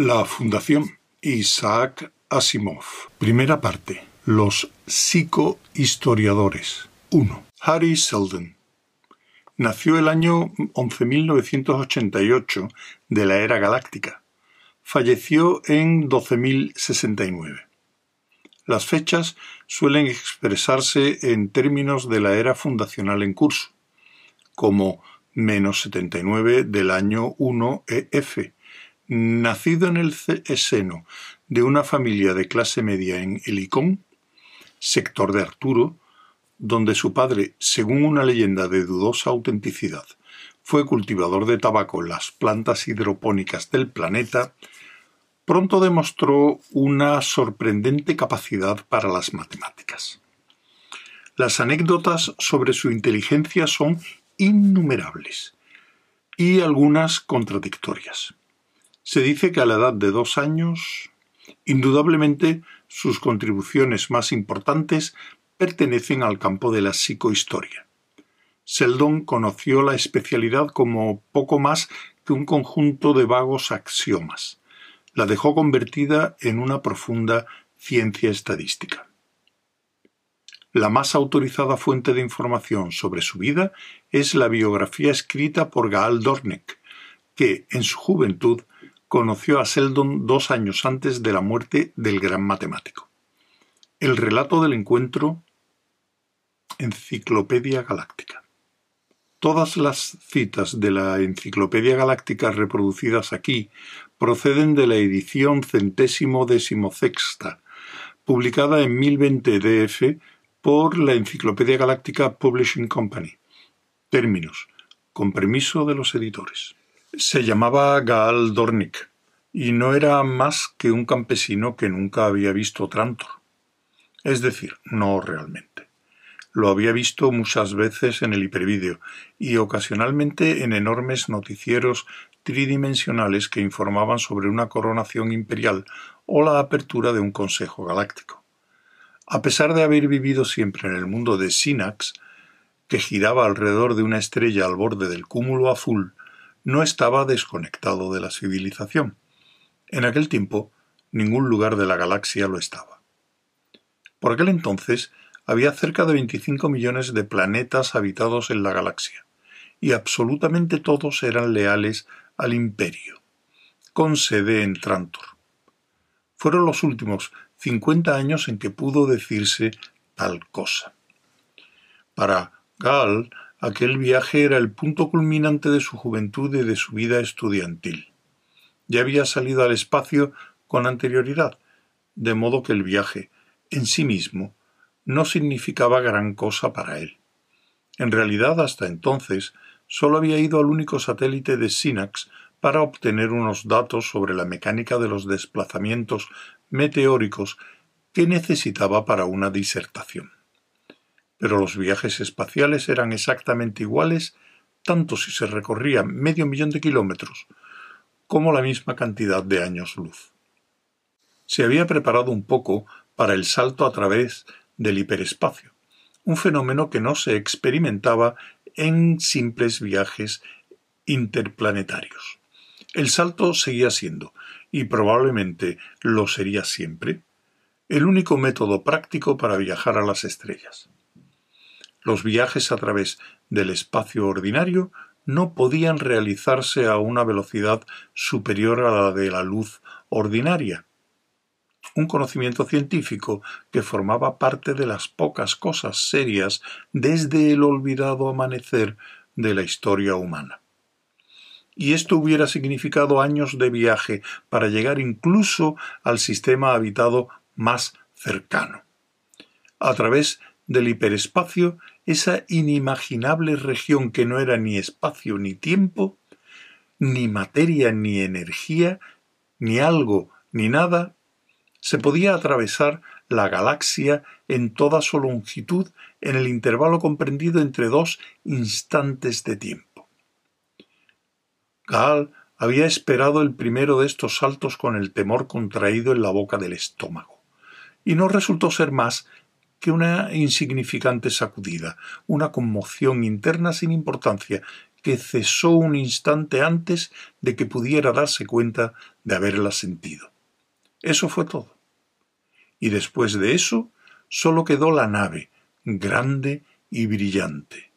La Fundación Isaac Asimov. Primera parte. Los psicohistoriadores. 1. Harry Seldon. Nació el año 11.988 de la era galáctica. Falleció en 12.069. Las fechas suelen expresarse en términos de la era fundacional en curso, como menos 79 del año 1 EF, nacido en el seno de una familia de clase media en Helicón, sector de Arturo, donde su padre, según una leyenda de dudosa autenticidad, fue cultivador de tabaco en las plantas hidropónicas del planeta, pronto demostró una sorprendente capacidad para las matemáticas. Las anécdotas sobre su inteligencia son innumerables y algunas contradictorias. Se dice que a la edad de dos años, indudablemente sus contribuciones más importantes pertenecen al campo de la psicohistoria. Seldon conoció la especialidad como poco más que un conjunto de vagos axiomas. La dejó convertida en una profunda ciencia estadística. La más autorizada fuente de información sobre su vida es la biografía escrita por Gaal Dornick, que, en su juventud, conoció a Seldon dos años antes de la muerte del gran matemático. El relato del encuentro Enciclopedia Galáctica. Todas las citas de la Enciclopedia Galáctica reproducidas aquí proceden de la edición centésimo decimosexta, publicada en 1020 DF por la Enciclopedia Galáctica Publishing Company. Términos. Con permiso de los editores. Se llamaba Gaal Dornick y no era más que un campesino que nunca había visto Trantor. Es decir, no realmente. Lo había visto muchas veces en el hipervídeo y ocasionalmente en enormes noticieros tridimensionales que informaban sobre una coronación imperial o la apertura de un consejo galáctico. A pesar de haber vivido siempre en el mundo de Sinax, que giraba alrededor de una estrella al borde del cúmulo azul, no estaba desconectado de la civilización. En aquel tiempo, ningún lugar de la galaxia lo estaba. Por aquel entonces, había cerca de 25 millones de planetas habitados en la galaxia, y absolutamente todos eran leales al imperio, con sede en Trantor. Fueron los últimos 50 años en que pudo decirse tal cosa. Para Gall, Aquel viaje era el punto culminante de su juventud y de su vida estudiantil. Ya había salido al espacio con anterioridad, de modo que el viaje, en sí mismo, no significaba gran cosa para él. En realidad, hasta entonces, sólo había ido al único satélite de Sinax para obtener unos datos sobre la mecánica de los desplazamientos meteóricos que necesitaba para una disertación pero los viajes espaciales eran exactamente iguales tanto si se recorría medio millón de kilómetros como la misma cantidad de años luz. Se había preparado un poco para el salto a través del hiperespacio, un fenómeno que no se experimentaba en simples viajes interplanetarios. El salto seguía siendo, y probablemente lo sería siempre, el único método práctico para viajar a las estrellas. Los viajes a través del espacio ordinario no podían realizarse a una velocidad superior a la de la luz ordinaria. Un conocimiento científico que formaba parte de las pocas cosas serias desde el olvidado amanecer de la historia humana. Y esto hubiera significado años de viaje para llegar incluso al sistema habitado más cercano. A través del hiperespacio esa inimaginable región que no era ni espacio ni tiempo, ni materia ni energía, ni algo ni nada, se podía atravesar la galaxia en toda su longitud en el intervalo comprendido entre dos instantes de tiempo. Gaal había esperado el primero de estos saltos con el temor contraído en la boca del estómago, y no resultó ser más que una insignificante sacudida, una conmoción interna sin importancia, que cesó un instante antes de que pudiera darse cuenta de haberla sentido. Eso fue todo. Y después de eso, sólo quedó la nave, grande y brillante,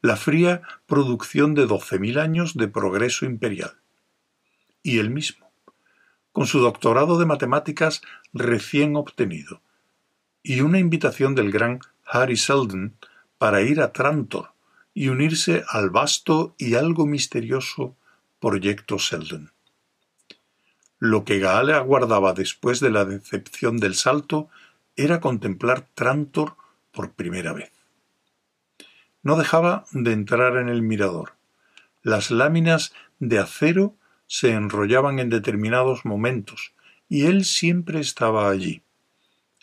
la fría producción de doce mil años de progreso imperial. Y él mismo, con su doctorado de matemáticas recién obtenido, y una invitación del gran Harry Seldon para ir a Trantor y unirse al vasto y algo misterioso proyecto Seldon. Lo que Gaal aguardaba después de la decepción del salto era contemplar Trantor por primera vez. No dejaba de entrar en el mirador. Las láminas de acero se enrollaban en determinados momentos, y él siempre estaba allí,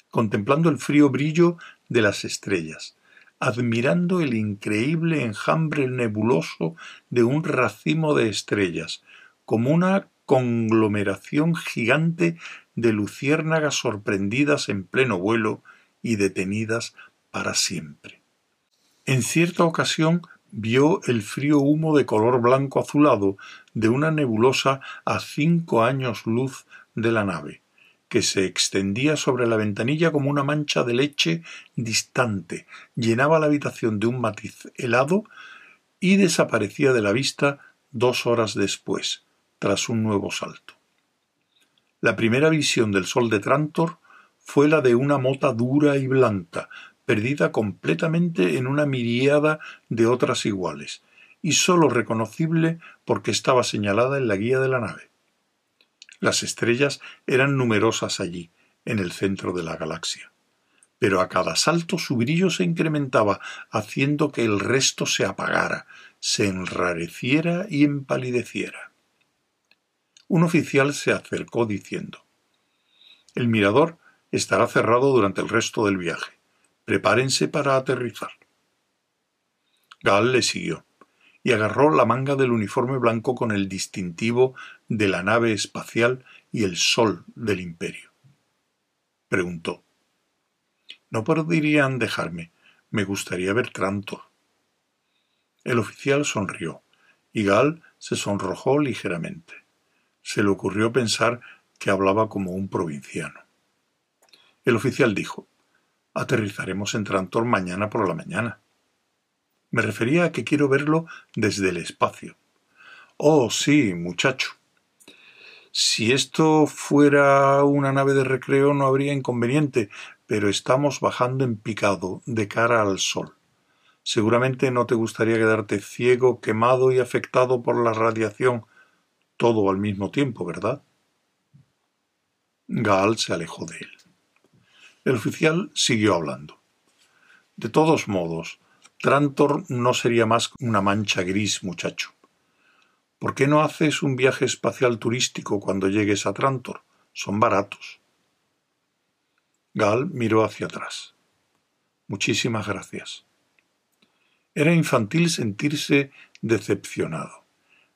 contemplando el frío brillo de las estrellas, admirando el increíble enjambre nebuloso de un racimo de estrellas, como una conglomeración gigante de luciérnagas sorprendidas en pleno vuelo y detenidas para siempre. En cierta ocasión vio el frío humo de color blanco azulado de una nebulosa a cinco años luz de la nave, que se extendía sobre la ventanilla como una mancha de leche distante, llenaba la habitación de un matiz helado y desaparecía de la vista dos horas después, tras un nuevo salto. La primera visión del sol de Trantor fue la de una mota dura y blanca, perdida completamente en una miriada de otras iguales, y sólo reconocible porque estaba señalada en la guía de la nave. Las estrellas eran numerosas allí, en el centro de la galaxia. Pero a cada salto su brillo se incrementaba, haciendo que el resto se apagara, se enrareciera y empalideciera. Un oficial se acercó diciendo El mirador estará cerrado durante el resto del viaje. Prepárense para aterrizar. Gal le siguió y agarró la manga del uniforme blanco con el distintivo de la nave espacial y el sol del imperio. Preguntó. ¿No podrían dejarme? Me gustaría ver Trantor. El oficial sonrió, y Gal se sonrojó ligeramente. Se le ocurrió pensar que hablaba como un provinciano. El oficial dijo Aterrizaremos en Trantor mañana por la mañana. Me refería a que quiero verlo desde el espacio. Oh, sí, muchacho. Si esto fuera una nave de recreo no habría inconveniente, pero estamos bajando en picado, de cara al sol. Seguramente no te gustaría quedarte ciego, quemado y afectado por la radiación, todo al mismo tiempo, ¿verdad? Gaal se alejó de él. El oficial siguió hablando. De todos modos, Trantor no sería más una mancha gris, muchacho. ¿Por qué no haces un viaje espacial turístico cuando llegues a Trantor? Son baratos. Gal miró hacia atrás. Muchísimas gracias. Era infantil sentirse decepcionado,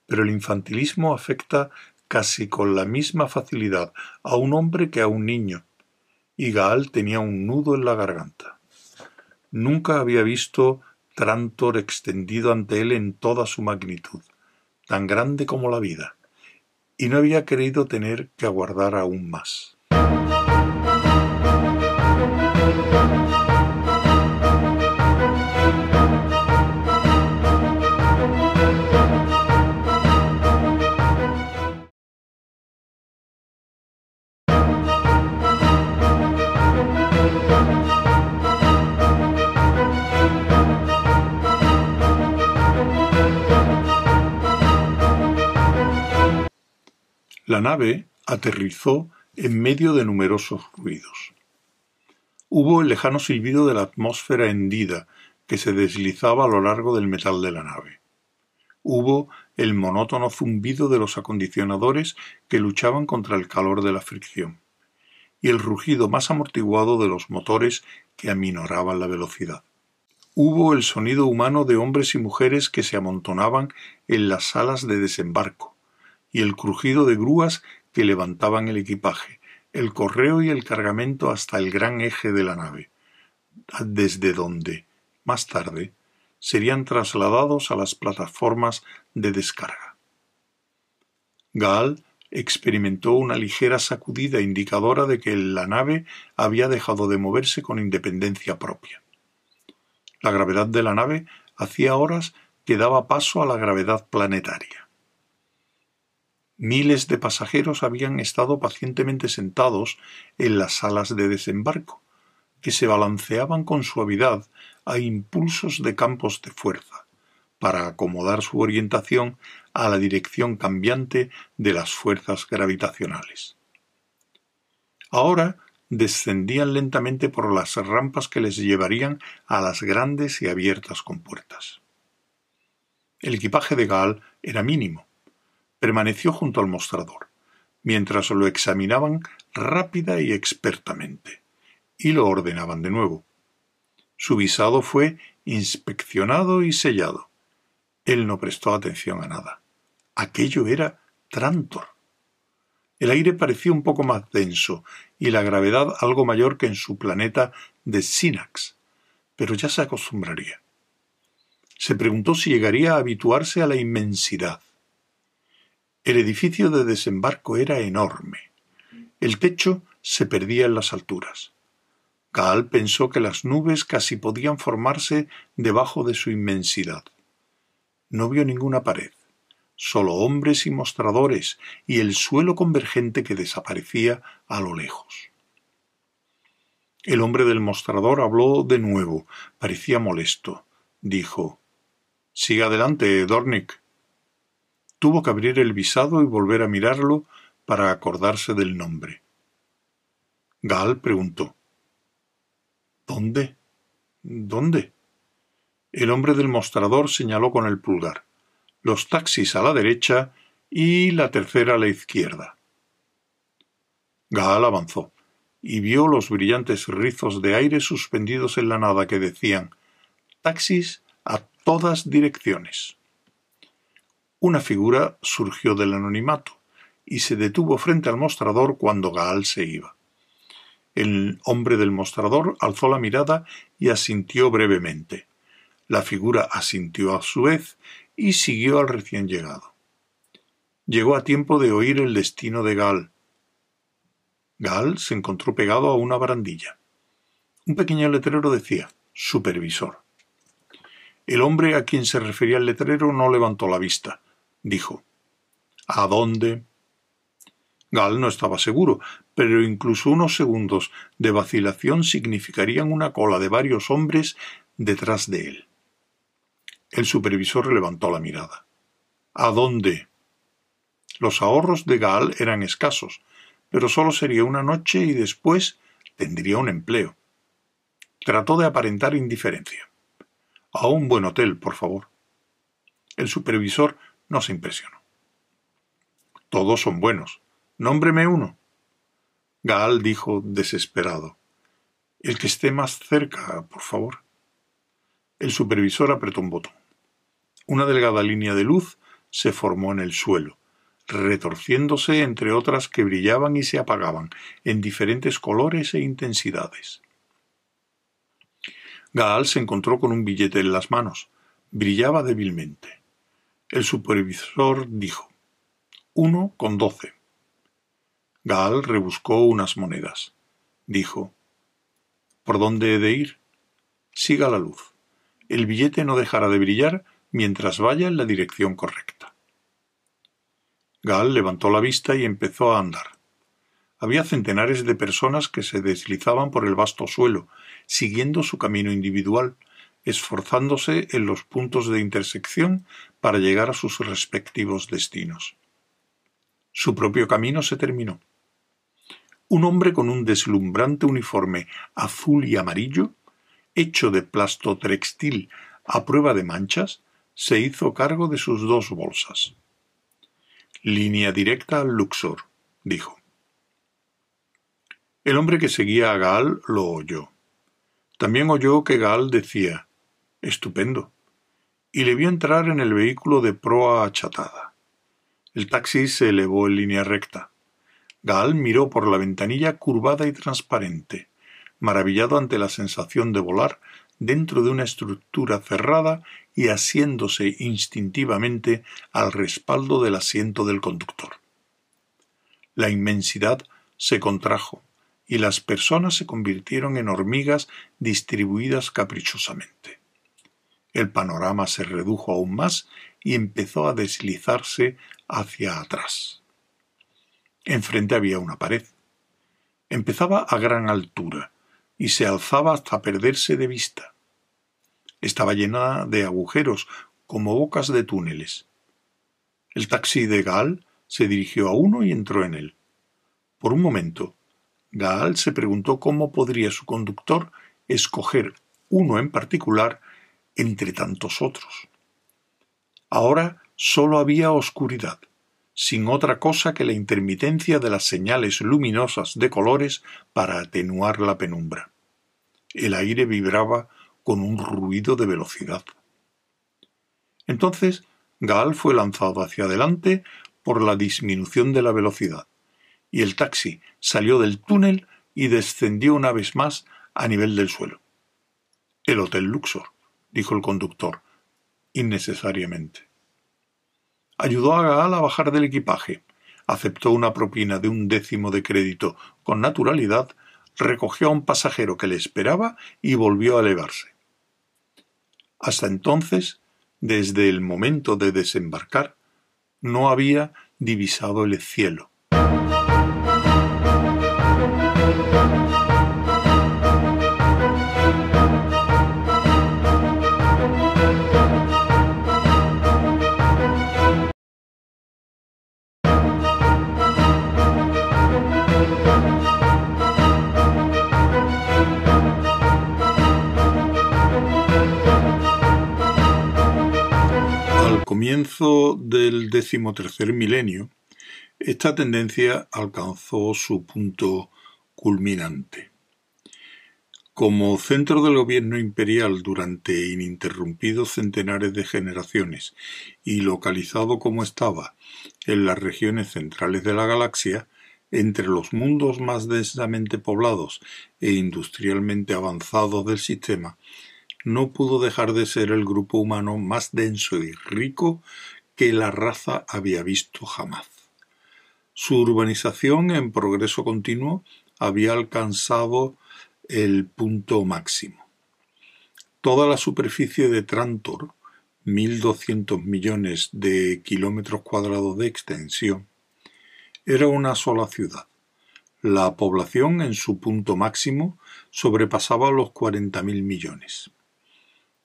pero el infantilismo afecta casi con la misma facilidad a un hombre que a un niño, y Gaal tenía un nudo en la garganta. Nunca había visto Trantor extendido ante él en toda su magnitud, tan grande como la vida, y no había querido tener que aguardar aún más. La nave aterrizó en medio de numerosos ruidos. Hubo el lejano silbido de la atmósfera hendida que se deslizaba a lo largo del metal de la nave. Hubo el monótono zumbido de los acondicionadores que luchaban contra el calor de la fricción, y el rugido más amortiguado de los motores que aminoraban la velocidad. Hubo el sonido humano de hombres y mujeres que se amontonaban en las salas de desembarco, y el crujido de grúas que levantaban el equipaje, el correo y el cargamento hasta el gran eje de la nave, desde donde, más tarde, serían trasladados a las plataformas de descarga. Gaal experimentó una ligera sacudida indicadora de que la nave había dejado de moverse con independencia propia. La gravedad de la nave hacía horas que daba paso a la gravedad planetaria. Miles de pasajeros habían estado pacientemente sentados en las salas de desembarco, que se balanceaban con suavidad a impulsos de campos de fuerza, para acomodar su orientación a la dirección cambiante de las fuerzas gravitacionales. Ahora descendían lentamente por las rampas que les llevarían a las grandes y abiertas compuertas. El equipaje de Gaal era mínimo. Permaneció junto al mostrador, mientras lo examinaban rápida y expertamente y lo ordenaban de nuevo. Su visado fue inspeccionado y sellado. Él no prestó atención a nada. Aquello era Trantor. El aire parecía un poco más denso y la gravedad algo mayor que en su planeta de Sinax, pero ya se acostumbraría. Se preguntó si llegaría a habituarse a la inmensidad. El edificio de desembarco era enorme. El techo se perdía en las alturas. Gaal pensó que las nubes casi podían formarse debajo de su inmensidad. No vio ninguna pared, solo hombres y mostradores y el suelo convergente que desaparecía a lo lejos. El hombre del mostrador habló de nuevo, parecía molesto. Dijo Siga adelante, Dornick. Tuvo que abrir el visado y volver a mirarlo para acordarse del nombre. Gaal preguntó ¿Dónde? ¿Dónde? El hombre del mostrador señaló con el pulgar. Los taxis a la derecha y la tercera a la izquierda. Gaal avanzó y vio los brillantes rizos de aire suspendidos en la nada que decían taxis a todas direcciones. Una figura surgió del anonimato y se detuvo frente al mostrador cuando Gaal se iba. El hombre del mostrador alzó la mirada y asintió brevemente. La figura asintió a su vez y siguió al recién llegado. Llegó a tiempo de oír el destino de Gal. Gal se encontró pegado a una barandilla. Un pequeño letrero decía Supervisor. El hombre a quien se refería el letrero no levantó la vista. Dijo ¿A dónde? Gal no estaba seguro, pero incluso unos segundos de vacilación significarían una cola de varios hombres detrás de él. El supervisor levantó la mirada. ¿A dónde? Los ahorros de Gal eran escasos, pero solo sería una noche y después tendría un empleo. Trató de aparentar indiferencia. A un buen hotel, por favor. El supervisor no se impresionó. Todos son buenos, Nómbreme uno. Gaal dijo desesperado. El que esté más cerca, por favor. El supervisor apretó un botón. Una delgada línea de luz se formó en el suelo, retorciéndose entre otras que brillaban y se apagaban en diferentes colores e intensidades. Gaal se encontró con un billete en las manos. Brillaba débilmente. El supervisor dijo uno con doce. Gaal rebuscó unas monedas. Dijo ¿Por dónde he de ir? Siga la luz. El billete no dejará de brillar mientras vaya en la dirección correcta. Gaal levantó la vista y empezó a andar. Había centenares de personas que se deslizaban por el vasto suelo, siguiendo su camino individual, esforzándose en los puntos de intersección para llegar a sus respectivos destinos. Su propio camino se terminó. Un hombre con un deslumbrante uniforme azul y amarillo, hecho de plastotextil a prueba de manchas, se hizo cargo de sus dos bolsas. Línea directa al Luxor, dijo. El hombre que seguía a Gaal lo oyó. También oyó que Gaal decía Estupendo, y le vio entrar en el vehículo de proa achatada. El taxi se elevó en línea recta. Gaal miró por la ventanilla curvada y transparente, maravillado ante la sensación de volar dentro de una estructura cerrada y asiéndose instintivamente al respaldo del asiento del conductor. La inmensidad se contrajo y las personas se convirtieron en hormigas distribuidas caprichosamente. El panorama se redujo aún más y empezó a deslizarse hacia atrás. Enfrente había una pared. Empezaba a gran altura y se alzaba hasta perderse de vista. Estaba llena de agujeros, como bocas de túneles. El taxi de Gaal se dirigió a uno y entró en él. Por un momento, Gaal se preguntó cómo podría su conductor escoger uno en particular entre tantos otros. Ahora sólo había oscuridad, sin otra cosa que la intermitencia de las señales luminosas de colores para atenuar la penumbra. El aire vibraba con un ruido de velocidad. Entonces Gaal fue lanzado hacia adelante por la disminución de la velocidad, y el taxi salió del túnel y descendió una vez más a nivel del suelo. El Hotel Luxor, dijo el conductor, innecesariamente. Ayudó a Gaal a bajar del equipaje, aceptó una propina de un décimo de crédito con naturalidad recogió a un pasajero que le esperaba y volvió a elevarse. Hasta entonces, desde el momento de desembarcar, no había divisado el cielo. Del decimotercer milenio, esta tendencia alcanzó su punto culminante. Como centro del gobierno imperial durante ininterrumpidos centenares de generaciones y localizado como estaba en las regiones centrales de la galaxia, entre los mundos más densamente poblados e industrialmente avanzados del sistema, no pudo dejar de ser el grupo humano más denso y rico que la raza había visto jamás. Su urbanización en progreso continuo había alcanzado el punto máximo. Toda la superficie de Trantor, 1.200 millones de kilómetros cuadrados de extensión, era una sola ciudad. La población en su punto máximo sobrepasaba los 40.000 millones.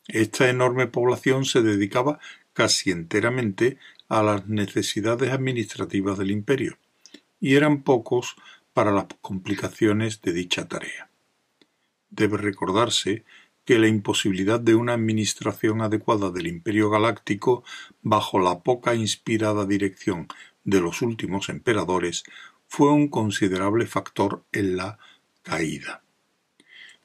Esta enorme población se dedicaba casi enteramente a las necesidades administrativas del imperio, y eran pocos para las complicaciones de dicha tarea. Debe recordarse que la imposibilidad de una administración adecuada del imperio galáctico bajo la poca inspirada dirección de los últimos emperadores fue un considerable factor en la caída.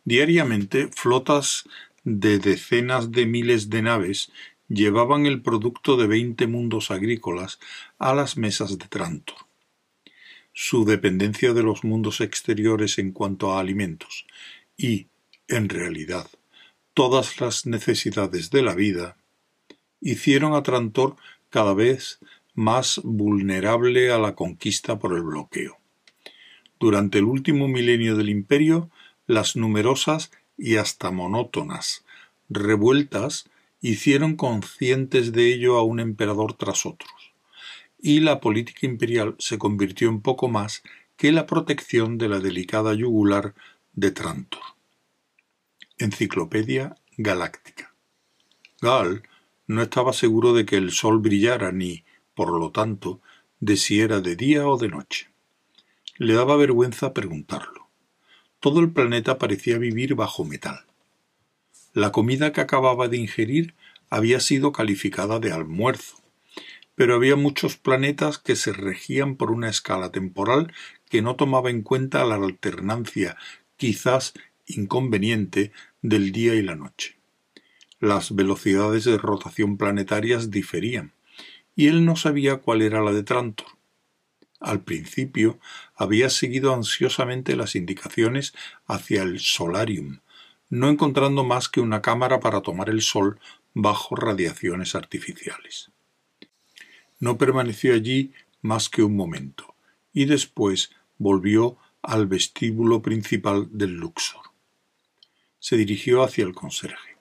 Diariamente flotas de decenas de miles de naves llevaban el producto de veinte mundos agrícolas a las mesas de Trantor. Su dependencia de los mundos exteriores en cuanto a alimentos y, en realidad, todas las necesidades de la vida, hicieron a Trantor cada vez más vulnerable a la conquista por el bloqueo. Durante el último milenio del imperio, las numerosas y hasta monótonas revueltas hicieron conscientes de ello a un emperador tras otros, y la política imperial se convirtió en poco más que la protección de la delicada yugular de Trantor. Enciclopedia Galáctica. Gal no estaba seguro de que el sol brillara ni, por lo tanto, de si era de día o de noche. Le daba vergüenza preguntarlo. Todo el planeta parecía vivir bajo metal. La comida que acababa de ingerir había sido calificada de almuerzo, pero había muchos planetas que se regían por una escala temporal que no tomaba en cuenta la alternancia, quizás inconveniente, del día y la noche. Las velocidades de rotación planetarias diferían, y él no sabía cuál era la de Trantor. Al principio había seguido ansiosamente las indicaciones hacia el solarium, no encontrando más que una cámara para tomar el sol bajo radiaciones artificiales. No permaneció allí más que un momento, y después volvió al vestíbulo principal del Luxor. Se dirigió hacia el conserje.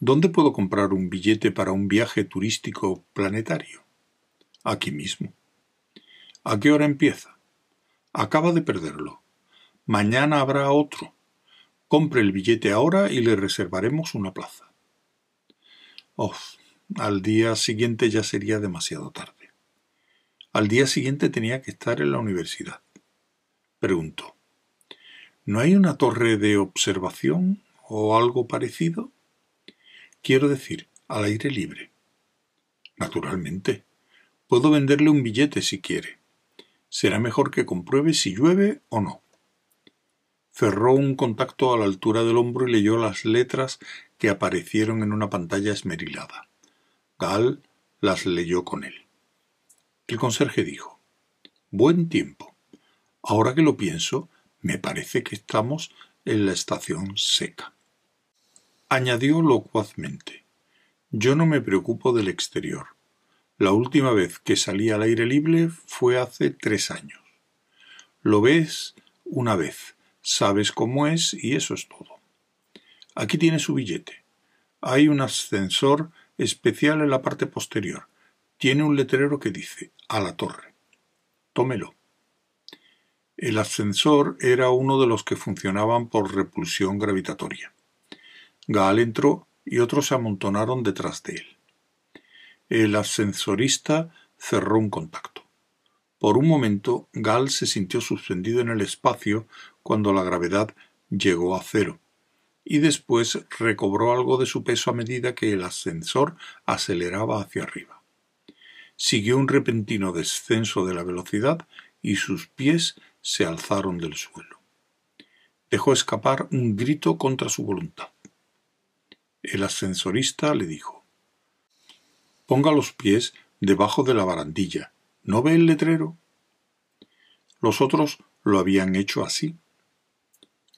¿Dónde puedo comprar un billete para un viaje turístico planetario? Aquí mismo. ¿A qué hora empieza? Acaba de perderlo. Mañana habrá otro. Compre el billete ahora y le reservaremos una plaza. Oh, al día siguiente ya sería demasiado tarde. Al día siguiente tenía que estar en la universidad. Preguntó. ¿No hay una torre de observación o algo parecido? Quiero decir, al aire libre. Naturalmente. Puedo venderle un billete si quiere. Será mejor que compruebe si llueve o no. Cerró un contacto a la altura del hombro y leyó las letras que aparecieron en una pantalla esmerilada. Gal las leyó con él. El conserje dijo Buen tiempo. Ahora que lo pienso, me parece que estamos en la estación seca. Añadió locuazmente Yo no me preocupo del exterior. La última vez que salí al aire libre fue hace tres años. Lo ves una vez, sabes cómo es y eso es todo. Aquí tiene su billete. Hay un ascensor especial en la parte posterior. Tiene un letrero que dice a la torre. Tómelo. El ascensor era uno de los que funcionaban por repulsión gravitatoria. Gaal entró y otros se amontonaron detrás de él. El ascensorista cerró un contacto. Por un momento, Gal se sintió suspendido en el espacio cuando la gravedad llegó a cero, y después recobró algo de su peso a medida que el ascensor aceleraba hacia arriba. Siguió un repentino descenso de la velocidad y sus pies se alzaron del suelo. Dejó escapar un grito contra su voluntad. El ascensorista le dijo Ponga los pies debajo de la barandilla. ¿No ve el letrero? Los otros lo habían hecho así.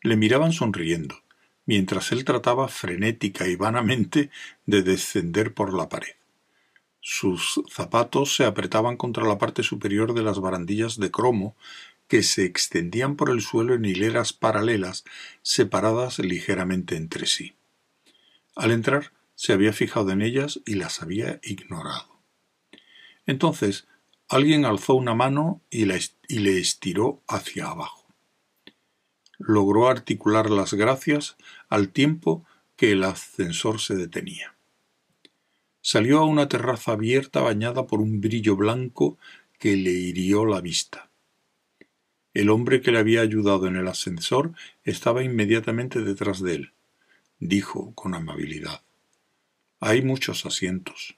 Le miraban sonriendo, mientras él trataba frenética y vanamente de descender por la pared. Sus zapatos se apretaban contra la parte superior de las barandillas de cromo que se extendían por el suelo en hileras paralelas separadas ligeramente entre sí. Al entrar se había fijado en ellas y las había ignorado. Entonces alguien alzó una mano y, y le estiró hacia abajo. Logró articular las gracias al tiempo que el ascensor se detenía. Salió a una terraza abierta bañada por un brillo blanco que le hirió la vista. El hombre que le había ayudado en el ascensor estaba inmediatamente detrás de él. Dijo con amabilidad hay muchos asientos.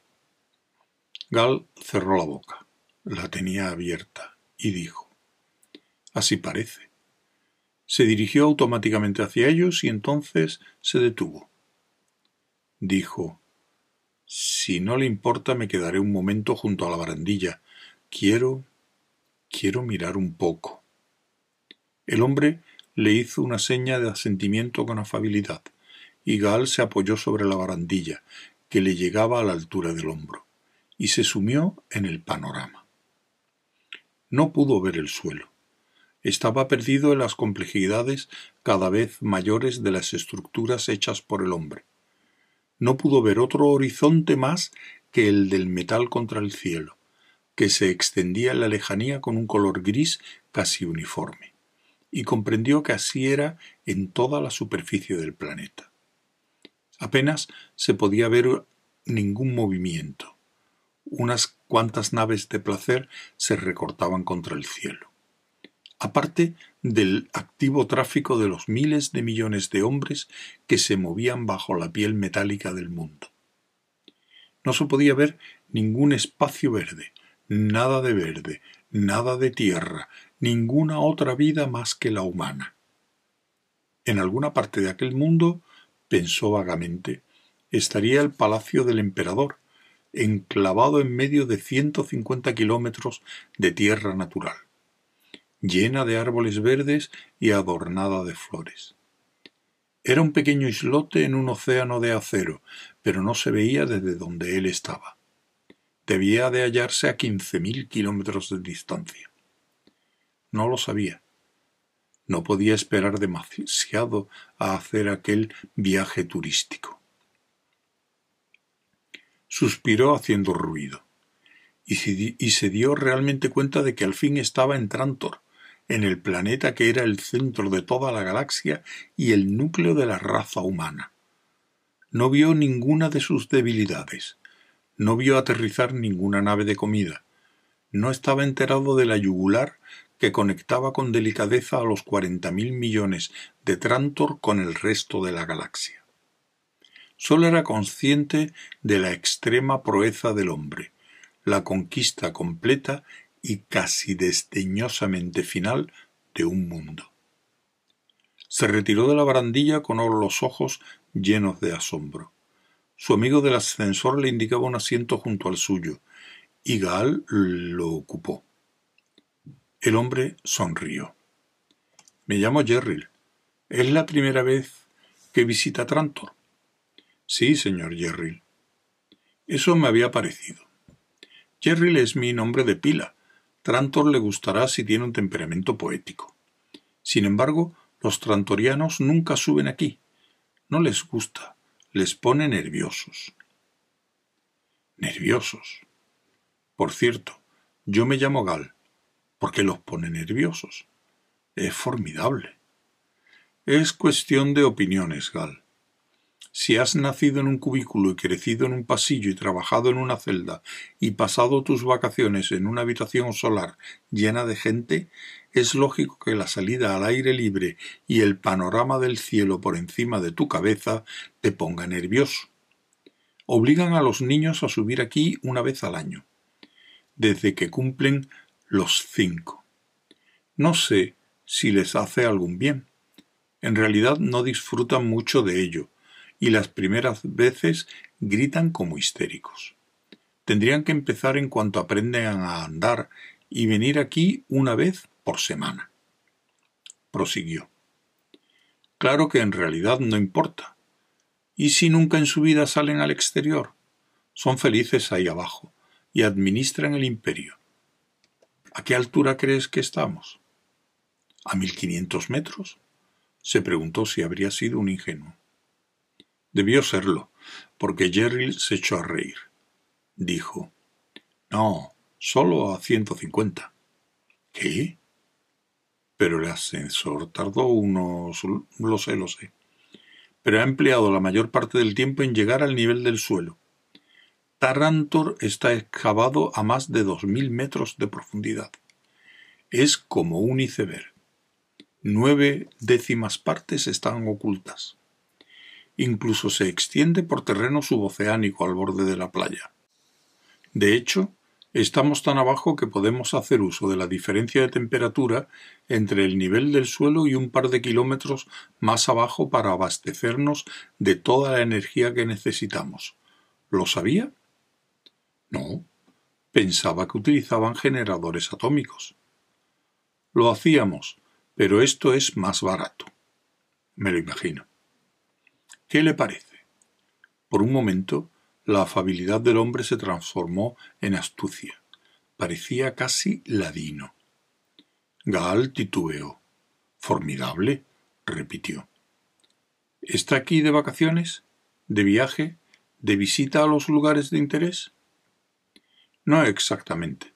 Gal cerró la boca, la tenía abierta, y dijo Así parece. Se dirigió automáticamente hacia ellos y entonces se detuvo. Dijo Si no le importa me quedaré un momento junto a la barandilla. Quiero. quiero mirar un poco. El hombre le hizo una seña de asentimiento con afabilidad, y Gal se apoyó sobre la barandilla, que le llegaba a la altura del hombro, y se sumió en el panorama. No pudo ver el suelo. Estaba perdido en las complejidades cada vez mayores de las estructuras hechas por el hombre. No pudo ver otro horizonte más que el del metal contra el cielo, que se extendía en la lejanía con un color gris casi uniforme, y comprendió que así era en toda la superficie del planeta. Apenas se podía ver ningún movimiento. Unas cuantas naves de placer se recortaban contra el cielo. Aparte del activo tráfico de los miles de millones de hombres que se movían bajo la piel metálica del mundo. No se podía ver ningún espacio verde, nada de verde, nada de tierra, ninguna otra vida más que la humana. En alguna parte de aquel mundo pensó vagamente, estaría el palacio del emperador, enclavado en medio de ciento cincuenta kilómetros de tierra natural, llena de árboles verdes y adornada de flores. Era un pequeño islote en un océano de acero, pero no se veía desde donde él estaba. Debía de hallarse a quince mil kilómetros de distancia. No lo sabía. No podía esperar demasiado a hacer aquel viaje turístico. Suspiró haciendo ruido, y se dio realmente cuenta de que al fin estaba en Trantor, en el planeta que era el centro de toda la galaxia y el núcleo de la raza humana. No vio ninguna de sus debilidades, no vio aterrizar ninguna nave de comida, no estaba enterado de la yugular que conectaba con delicadeza a los cuarenta mil millones de Trantor con el resto de la galaxia. Sólo era consciente de la extrema proeza del hombre, la conquista completa y casi desdeñosamente final de un mundo. Se retiró de la barandilla con los ojos llenos de asombro. Su amigo del ascensor le indicaba un asiento junto al suyo, y Gaal lo ocupó. El hombre sonrió. Me llamo Jerril. ¿Es la primera vez que visita Trantor? Sí, señor Jerril. Eso me había parecido. Jerril es mi nombre de pila, Trantor le gustará si tiene un temperamento poético. Sin embargo, los trantorianos nunca suben aquí. No les gusta, les pone nerviosos. Nerviosos. Por cierto, yo me llamo Gal. ¿Por qué los pone nerviosos? Es formidable. Es cuestión de opiniones, Gal. Si has nacido en un cubículo y crecido en un pasillo y trabajado en una celda y pasado tus vacaciones en una habitación solar llena de gente, es lógico que la salida al aire libre y el panorama del cielo por encima de tu cabeza te ponga nervioso. Obligan a los niños a subir aquí una vez al año, desde que cumplen los cinco. No sé si les hace algún bien. En realidad no disfrutan mucho de ello, y las primeras veces gritan como histéricos. Tendrían que empezar en cuanto aprenden a andar y venir aquí una vez por semana. Prosiguió. Claro que en realidad no importa. ¿Y si nunca en su vida salen al exterior? Son felices ahí abajo y administran el imperio. ¿A qué altura crees que estamos? ¿A mil quinientos metros? Se preguntó si habría sido un ingenuo. Debió serlo, porque Jerry se echó a reír. Dijo, No, solo a ciento cincuenta. ¿Qué? Pero el ascensor tardó unos... lo sé, lo sé. Pero ha empleado la mayor parte del tiempo en llegar al nivel del suelo. Tarantor está excavado a más de dos mil metros de profundidad. Es como un iceberg. Nueve décimas partes están ocultas. Incluso se extiende por terreno suboceánico al borde de la playa. De hecho, estamos tan abajo que podemos hacer uso de la diferencia de temperatura entre el nivel del suelo y un par de kilómetros más abajo para abastecernos de toda la energía que necesitamos. ¿Lo sabía? No. Pensaba que utilizaban generadores atómicos. Lo hacíamos, pero esto es más barato. Me lo imagino. ¿Qué le parece? Por un momento, la afabilidad del hombre se transformó en astucia. Parecía casi ladino. Gaal titubeó. Formidable, repitió. ¿Está aquí de vacaciones? ¿De viaje? ¿De visita a los lugares de interés? No exactamente.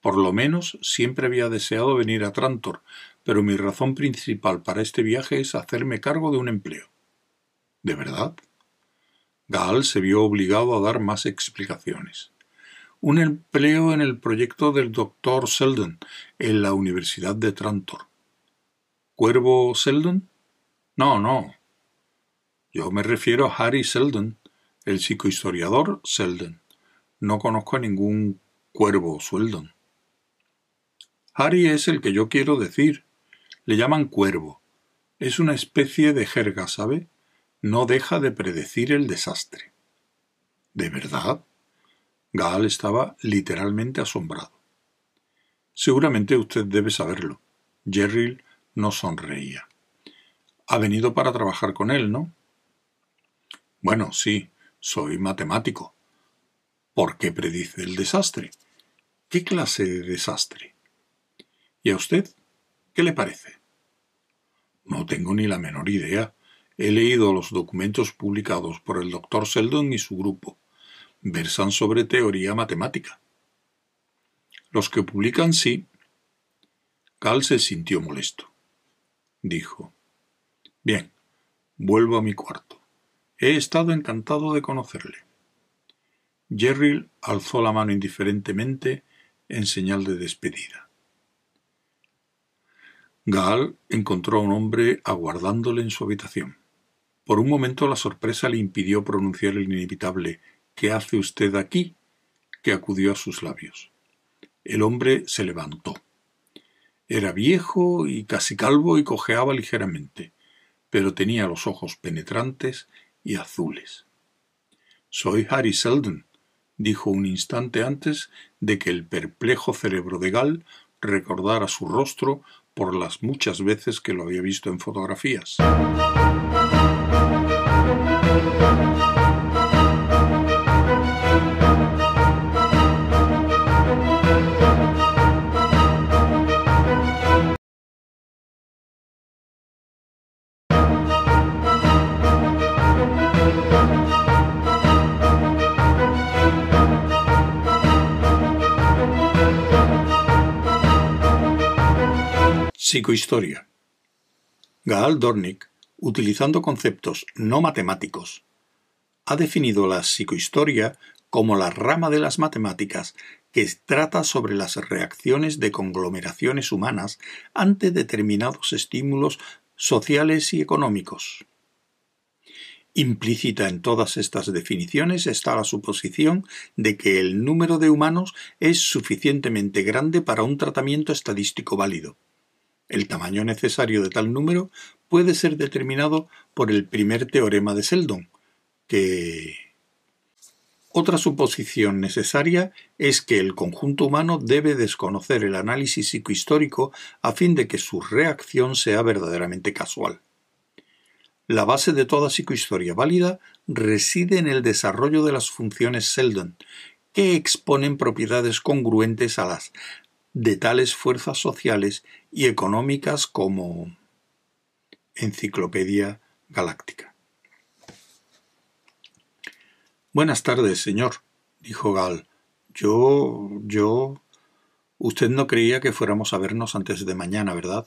Por lo menos siempre había deseado venir a Trantor, pero mi razón principal para este viaje es hacerme cargo de un empleo. ¿De verdad? Gaal se vio obligado a dar más explicaciones. Un empleo en el proyecto del doctor Seldon en la Universidad de Trantor. ¿Cuervo Seldon? No, no. Yo me refiero a Harry Seldon, el psicohistoriador Seldon. No conozco a ningún cuervo Seldon. Harry es el que yo quiero decir. Le llaman cuervo. Es una especie de jerga, ¿sabe? no deja de predecir el desastre. ¿De verdad? Gaal estaba literalmente asombrado. Seguramente usted debe saberlo. Jerry no sonreía. Ha venido para trabajar con él, ¿no? Bueno, sí, soy matemático. ¿Por qué predice el desastre? ¿Qué clase de desastre? ¿Y a usted? ¿Qué le parece? No tengo ni la menor idea. He leído los documentos publicados por el doctor Seldon y su grupo. Versan sobre teoría matemática. Los que publican sí. Cal se sintió molesto. Dijo. Bien, vuelvo a mi cuarto. He estado encantado de conocerle. Jerry alzó la mano indiferentemente en señal de despedida. Gal encontró a un hombre aguardándole en su habitación. Por un momento la sorpresa le impidió pronunciar el inevitable ¿Qué hace usted aquí? que acudió a sus labios. El hombre se levantó. Era viejo y casi calvo y cojeaba ligeramente, pero tenía los ojos penetrantes y azules. Soy Harry Seldon, dijo un instante antes de que el perplejo cerebro de Gal recordara su rostro por las muchas veces que lo había visto en fotografías. Psicohistoria. Gaal Dornick, utilizando conceptos no matemáticos, ha definido la psicohistoria como la rama de las matemáticas que trata sobre las reacciones de conglomeraciones humanas ante determinados estímulos sociales y económicos. Implícita en todas estas definiciones está la suposición de que el número de humanos es suficientemente grande para un tratamiento estadístico válido. El tamaño necesario de tal número puede ser determinado por el primer teorema de Seldon, que otra suposición necesaria es que el conjunto humano debe desconocer el análisis psicohistórico a fin de que su reacción sea verdaderamente casual. La base de toda psicohistoria válida reside en el desarrollo de las funciones Seldon, que exponen propiedades congruentes a las de tales fuerzas sociales y económicas como Enciclopedia Galáctica. Buenas tardes, señor, dijo Gal. Yo. yo. Usted no creía que fuéramos a vernos antes de mañana, ¿verdad?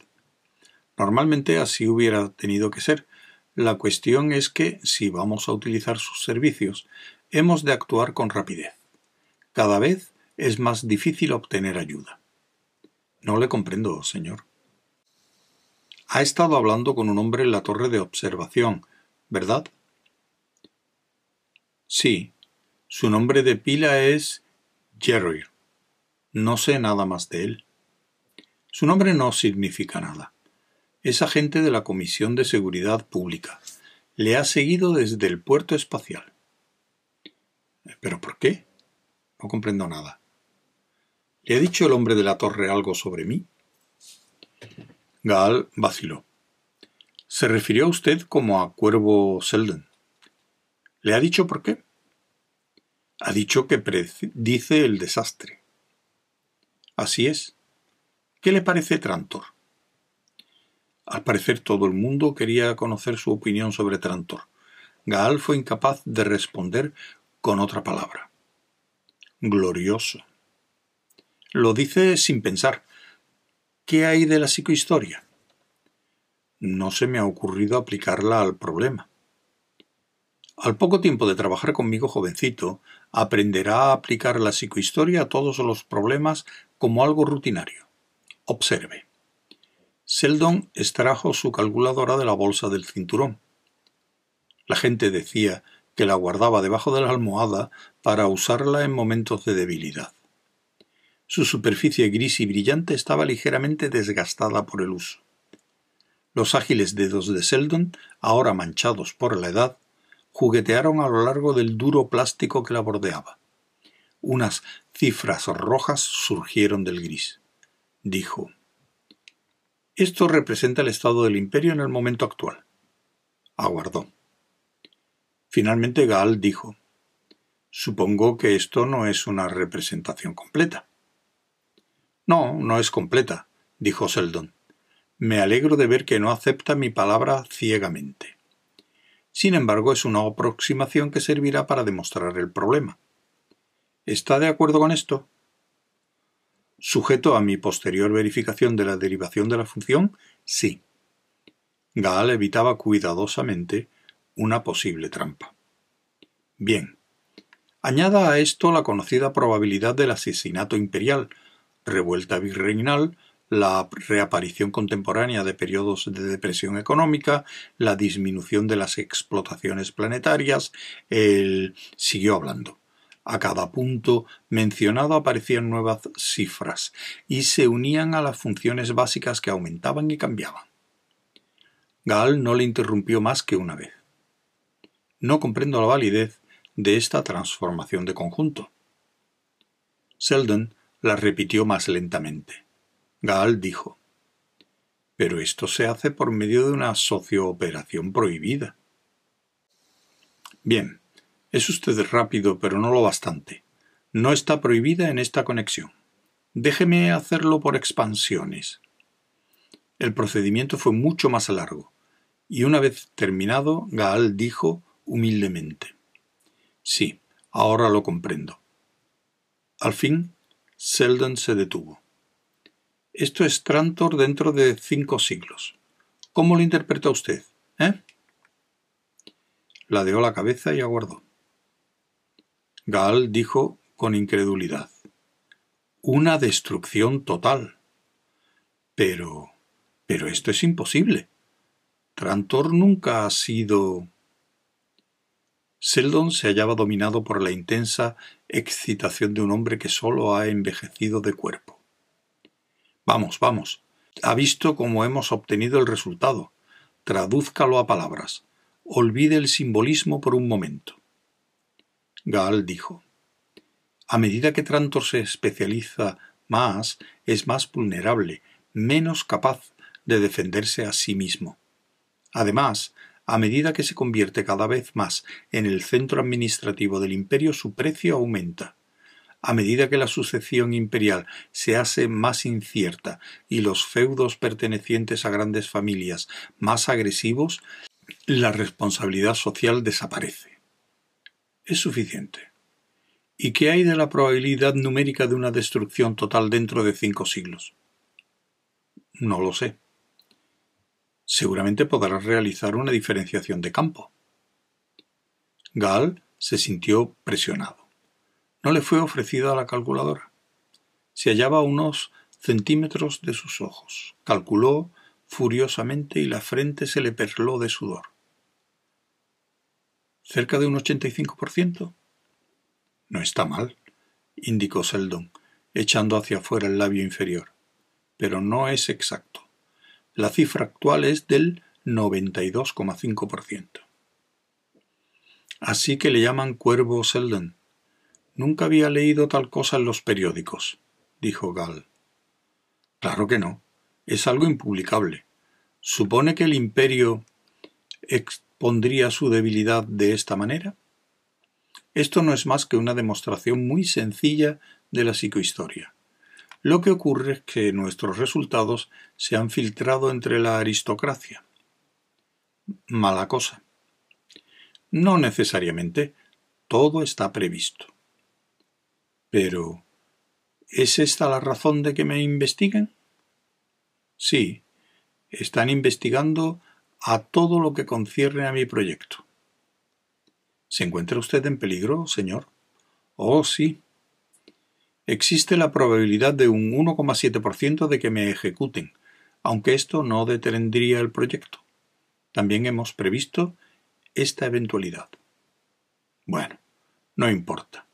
Normalmente así hubiera tenido que ser. La cuestión es que, si vamos a utilizar sus servicios, hemos de actuar con rapidez. Cada vez es más difícil obtener ayuda. No le comprendo, señor. Ha estado hablando con un hombre en la torre de observación, ¿verdad? Sí. Su nombre de pila es Jerry. No sé nada más de él. Su nombre no significa nada. Es agente de la Comisión de Seguridad Pública. Le ha seguido desde el puerto espacial. ¿Pero por qué? No comprendo nada. ¿Le ha dicho el hombre de la torre algo sobre mí? Gaal vaciló. Se refirió a usted como a Cuervo Selden. ¿Le ha dicho por qué? Ha dicho que predice el desastre. Así es. ¿Qué le parece Trantor? Al parecer todo el mundo quería conocer su opinión sobre Trantor. Gaal fue incapaz de responder con otra palabra. Glorioso. Lo dice sin pensar. ¿Qué hay de la psicohistoria? No se me ha ocurrido aplicarla al problema. Al poco tiempo de trabajar conmigo, jovencito, aprenderá a aplicar la psicohistoria a todos los problemas como algo rutinario. Observe. Seldon extrajo su calculadora de la bolsa del cinturón. La gente decía que la guardaba debajo de la almohada para usarla en momentos de debilidad. Su superficie gris y brillante estaba ligeramente desgastada por el uso. Los ágiles dedos de Seldon, ahora manchados por la edad, juguetearon a lo largo del duro plástico que la bordeaba. Unas cifras rojas surgieron del gris. Dijo Esto representa el estado del imperio en el momento actual. Aguardó. Finalmente Gall dijo Supongo que esto no es una representación completa. No, no es completa, dijo Seldon. Me alegro de ver que no acepta mi palabra ciegamente. Sin embargo, es una aproximación que servirá para demostrar el problema. ¿Está de acuerdo con esto? Sujeto a mi posterior verificación de la derivación de la función, sí. Gaal evitaba cuidadosamente una posible trampa. Bien. Añada a esto la conocida probabilidad del asesinato imperial, revuelta virreinal, la reaparición contemporánea de periodos de depresión económica, la disminución de las explotaciones planetarias, el... siguió hablando. A cada punto mencionado aparecían nuevas cifras y se unían a las funciones básicas que aumentaban y cambiaban. Gaal no le interrumpió más que una vez. No comprendo la validez de esta transformación de conjunto. Selden la repitió más lentamente. Gaal dijo Pero esto se hace por medio de una socio-operación prohibida. Bien, es usted rápido, pero no lo bastante. No está prohibida en esta conexión. Déjeme hacerlo por expansiones. El procedimiento fue mucho más largo, y una vez terminado, Gaal dijo humildemente Sí, ahora lo comprendo. Al fin, Selden se detuvo. Esto es Trantor dentro de cinco siglos. ¿Cómo lo interpreta usted? ¿Eh? Ladeó la cabeza y aguardó. Gaal dijo con incredulidad. Una destrucción total. Pero. pero esto es imposible. Trantor nunca ha sido. Seldon se hallaba dominado por la intensa excitación de un hombre que sólo ha envejecido de cuerpo. Vamos, vamos. Ha visto cómo hemos obtenido el resultado. Tradúzcalo a palabras. Olvide el simbolismo por un momento. Gaal dijo. A medida que Trantor se especializa más, es más vulnerable, menos capaz de defenderse a sí mismo. Además, a medida que se convierte cada vez más en el centro administrativo del imperio, su precio aumenta. A medida que la sucesión imperial se hace más incierta y los feudos pertenecientes a grandes familias más agresivos, la responsabilidad social desaparece es suficiente. ¿Y qué hay de la probabilidad numérica de una destrucción total dentro de cinco siglos? No lo sé. Seguramente podrás realizar una diferenciación de campo. Gall se sintió presionado. No le fue ofrecida la calculadora. Se hallaba a unos centímetros de sus ojos. Calculó furiosamente y la frente se le perló de sudor cerca de un 85%. No está mal, indicó Seldon, echando hacia afuera el labio inferior, pero no es exacto. La cifra actual es del 92,5%. Así que le llaman cuervo Seldon. Nunca había leído tal cosa en los periódicos, dijo Gall. Claro que no. Es algo impublicable. Supone que el imperio pondría su debilidad de esta manera? Esto no es más que una demostración muy sencilla de la psicohistoria. Lo que ocurre es que nuestros resultados se han filtrado entre la aristocracia. Mala cosa. No necesariamente. Todo está previsto. Pero, ¿es esta la razón de que me investiguen? Sí, están investigando a todo lo que concierne a mi proyecto. ¿Se encuentra usted en peligro, señor? Oh, sí. Existe la probabilidad de un 1,7% de que me ejecuten, aunque esto no detendría el proyecto. También hemos previsto esta eventualidad. Bueno, no importa.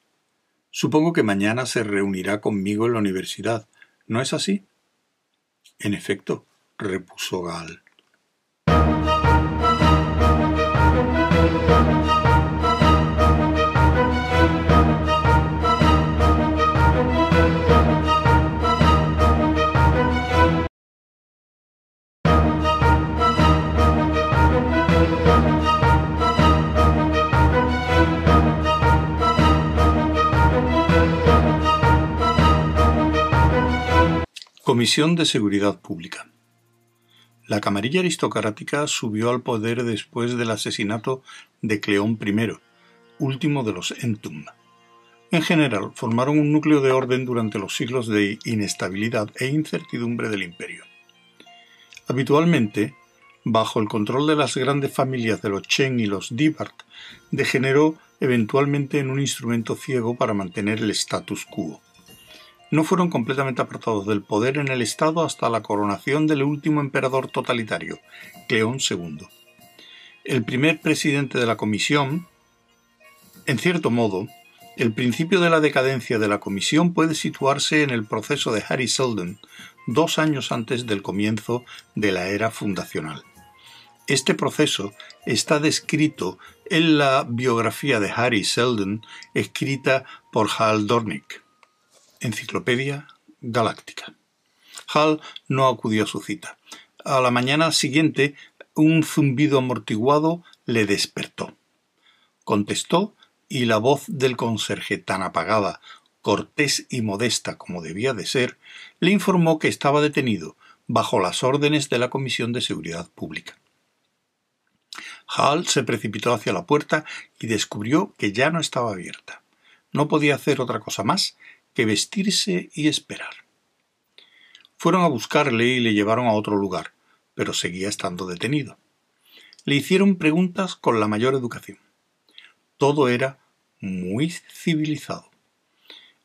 Supongo que mañana se reunirá conmigo en la universidad, ¿no es así? En efecto, repuso Gal. Comisión de Seguridad Pública. La camarilla aristocrática subió al poder después del asesinato de Cleón I, último de los Entum. En general, formaron un núcleo de orden durante los siglos de inestabilidad e incertidumbre del imperio. Habitualmente, bajo el control de las grandes familias de los Chen y los Dibart, degeneró eventualmente en un instrumento ciego para mantener el status quo no fueron completamente apartados del poder en el Estado hasta la coronación del último emperador totalitario, Cleón II. El primer presidente de la Comisión, en cierto modo, el principio de la decadencia de la Comisión puede situarse en el proceso de Harry Seldon, dos años antes del comienzo de la era fundacional. Este proceso está descrito en la biografía de Harry Seldon escrita por Hal Dornick. Enciclopedia Galáctica. Hal no acudió a su cita. A la mañana siguiente, un zumbido amortiguado le despertó. Contestó y la voz del conserje, tan apagada, cortés y modesta como debía de ser, le informó que estaba detenido bajo las órdenes de la Comisión de Seguridad Pública. Hal se precipitó hacia la puerta y descubrió que ya no estaba abierta. No podía hacer otra cosa más que vestirse y esperar. Fueron a buscarle y le llevaron a otro lugar, pero seguía estando detenido. Le hicieron preguntas con la mayor educación. Todo era muy civilizado.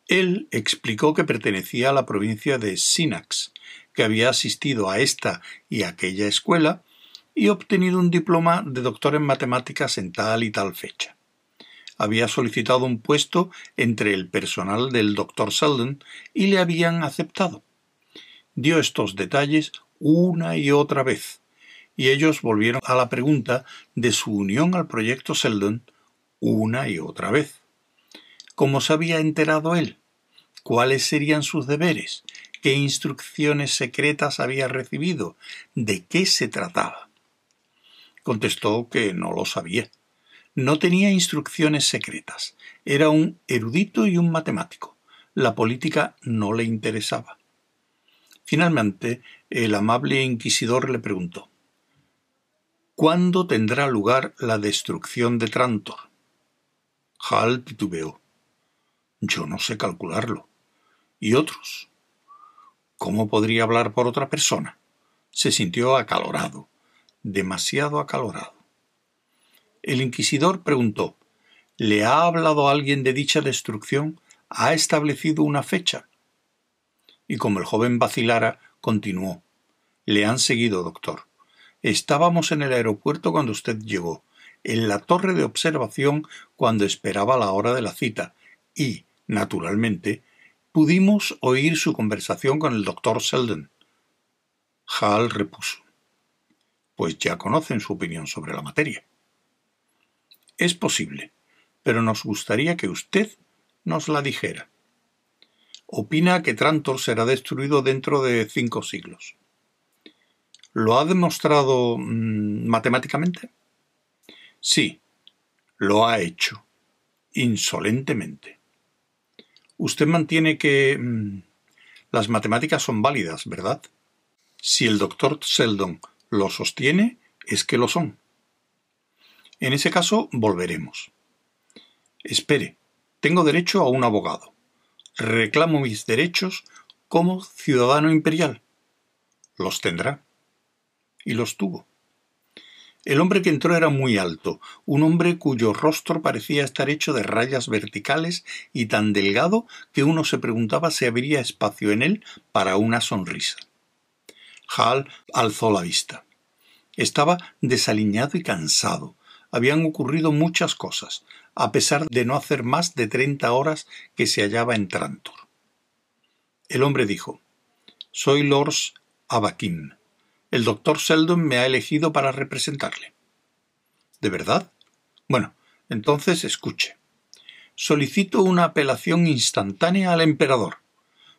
Él explicó que pertenecía a la provincia de Sinax, que había asistido a esta y aquella escuela y obtenido un diploma de doctor en matemáticas en tal y tal fecha había solicitado un puesto entre el personal del doctor Selden y le habían aceptado. Dio estos detalles una y otra vez, y ellos volvieron a la pregunta de su unión al proyecto Selden una y otra vez. ¿Cómo se había enterado él? ¿Cuáles serían sus deberes? ¿Qué instrucciones secretas había recibido? ¿De qué se trataba? Contestó que no lo sabía no tenía instrucciones secretas. Era un erudito y un matemático. La política no le interesaba. Finalmente, el amable inquisidor le preguntó ¿Cuándo tendrá lugar la destrucción de Trantor? Hal titubeó. Yo no sé calcularlo. ¿Y otros? ¿Cómo podría hablar por otra persona? Se sintió acalorado, demasiado acalorado. El inquisidor preguntó ¿Le ha hablado alguien de dicha destrucción? ¿Ha establecido una fecha? Y como el joven vacilara, continuó Le han seguido, doctor. Estábamos en el aeropuerto cuando usted llegó, en la torre de observación cuando esperaba la hora de la cita, y, naturalmente, pudimos oír su conversación con el doctor Selden. Hall repuso. Pues ya conocen su opinión sobre la materia. Es posible, pero nos gustaría que usted nos la dijera. Opina que Trantor será destruido dentro de cinco siglos. ¿Lo ha demostrado mm, matemáticamente? Sí, lo ha hecho, insolentemente. Usted mantiene que mm, las matemáticas son válidas, ¿verdad? Si el doctor Seldon lo sostiene, es que lo son. En ese caso, volveremos. Espere, tengo derecho a un abogado. Reclamo mis derechos como ciudadano imperial. Los tendrá. Y los tuvo. El hombre que entró era muy alto, un hombre cuyo rostro parecía estar hecho de rayas verticales y tan delgado que uno se preguntaba si habría espacio en él para una sonrisa. Hal alzó la vista. Estaba desaliñado y cansado, habían ocurrido muchas cosas, a pesar de no hacer más de treinta horas que se hallaba en Trantor. El hombre dijo Soy Lors Abakim. El doctor Seldon me ha elegido para representarle. ¿De verdad? Bueno, entonces escuche. Solicito una apelación instantánea al emperador.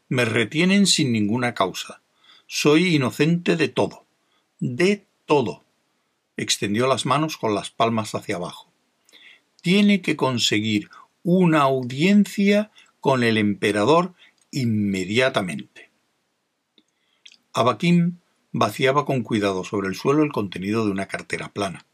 Me retienen sin ninguna causa. Soy inocente de todo. De todo extendió las manos con las palmas hacia abajo. Tiene que conseguir una audiencia con el emperador inmediatamente. Abakim vaciaba con cuidado sobre el suelo el contenido de una cartera plana.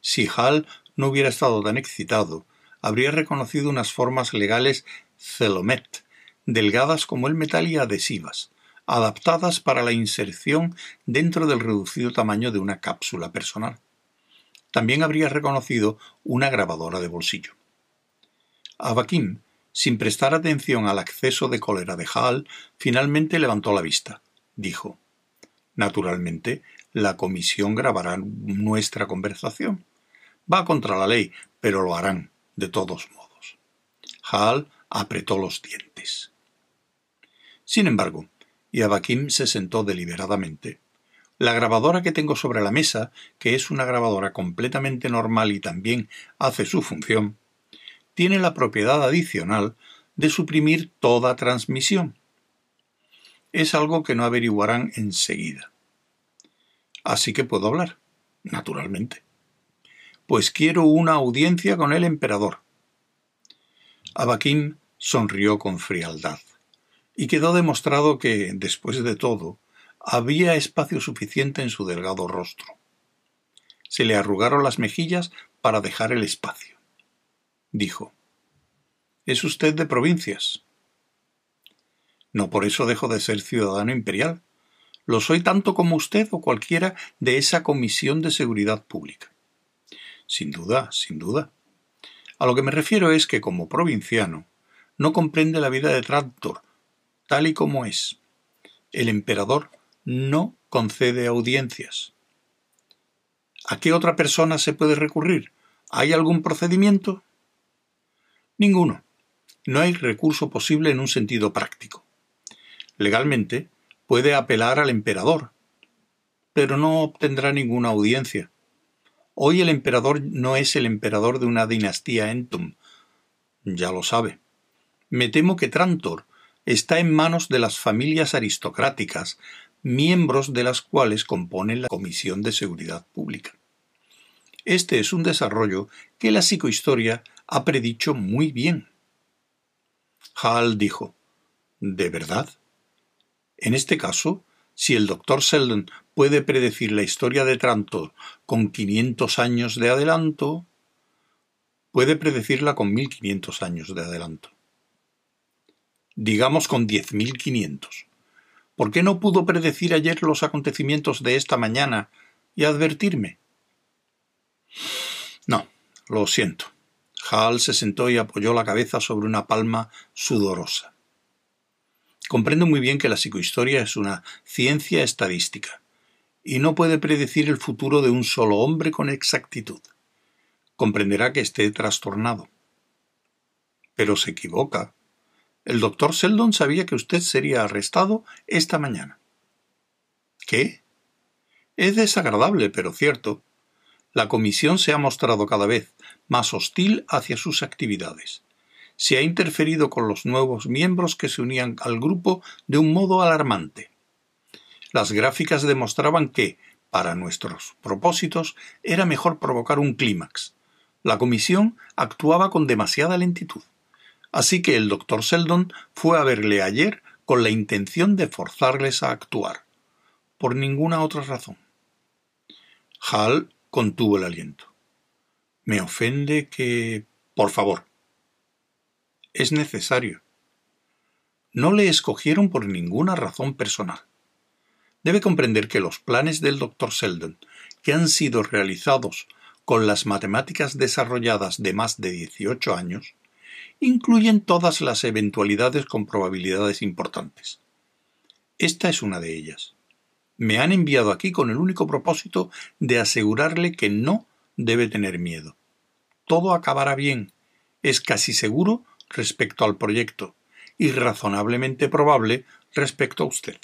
Si Hall no hubiera estado tan excitado, habría reconocido unas formas legales celomet, delgadas como el metal y adhesivas, adaptadas para la inserción dentro del reducido tamaño de una cápsula personal. También habría reconocido una grabadora de bolsillo. Abakim, sin prestar atención al acceso de cólera de Hall, finalmente levantó la vista. Dijo: Naturalmente, la comisión grabará nuestra conversación. Va contra la ley, pero lo harán, de todos modos. Hall apretó los dientes. Sin embargo, y Abakim se sentó deliberadamente. La grabadora que tengo sobre la mesa, que es una grabadora completamente normal y también hace su función, tiene la propiedad adicional de suprimir toda transmisión. Es algo que no averiguarán enseguida. Así que puedo hablar, naturalmente. Pues quiero una audiencia con el emperador. Abakim sonrió con frialdad y quedó demostrado que, después de todo, había espacio suficiente en su delgado rostro. Se le arrugaron las mejillas para dejar el espacio. Dijo ¿Es usted de provincias? No por eso dejo de ser ciudadano imperial. Lo soy tanto como usted o cualquiera de esa Comisión de Seguridad Pública. Sin duda, sin duda. A lo que me refiero es que, como provinciano, no comprende la vida de Trantor, tal y como es. El emperador no concede audiencias. ¿A qué otra persona se puede recurrir? ¿Hay algún procedimiento? Ninguno. No hay recurso posible en un sentido práctico. Legalmente, puede apelar al emperador, pero no obtendrá ninguna audiencia. Hoy el emperador no es el emperador de una dinastía Entum. Ya lo sabe. Me temo que Trantor está en manos de las familias aristocráticas, miembros de las cuales componen la Comisión de Seguridad Pública. Este es un desarrollo que la psicohistoria ha predicho muy bien. Hall dijo ¿De verdad? En este caso, si el doctor Sheldon puede predecir la historia de Trantor con quinientos años de adelanto, puede predecirla con mil quinientos años de adelanto digamos con diez mil quinientos. ¿Por qué no pudo predecir ayer los acontecimientos de esta mañana y advertirme? No, lo siento. Hall se sentó y apoyó la cabeza sobre una palma sudorosa. Comprendo muy bien que la psicohistoria es una ciencia estadística y no puede predecir el futuro de un solo hombre con exactitud. Comprenderá que esté trastornado. Pero se equivoca, el doctor Sheldon sabía que usted sería arrestado esta mañana. ¿Qué? Es desagradable, pero cierto. La comisión se ha mostrado cada vez más hostil hacia sus actividades. Se ha interferido con los nuevos miembros que se unían al grupo de un modo alarmante. Las gráficas demostraban que, para nuestros propósitos, era mejor provocar un clímax. La comisión actuaba con demasiada lentitud. Así que el doctor Sheldon fue a verle ayer con la intención de forzarles a actuar. Por ninguna otra razón. Hal contuvo el aliento. Me ofende que. Por favor. Es necesario. No le escogieron por ninguna razón personal. Debe comprender que los planes del doctor Sheldon, que han sido realizados con las matemáticas desarrolladas de más de 18 años, incluyen todas las eventualidades con probabilidades importantes. Esta es una de ellas. Me han enviado aquí con el único propósito de asegurarle que no debe tener miedo. Todo acabará bien. Es casi seguro respecto al proyecto y razonablemente probable respecto a usted.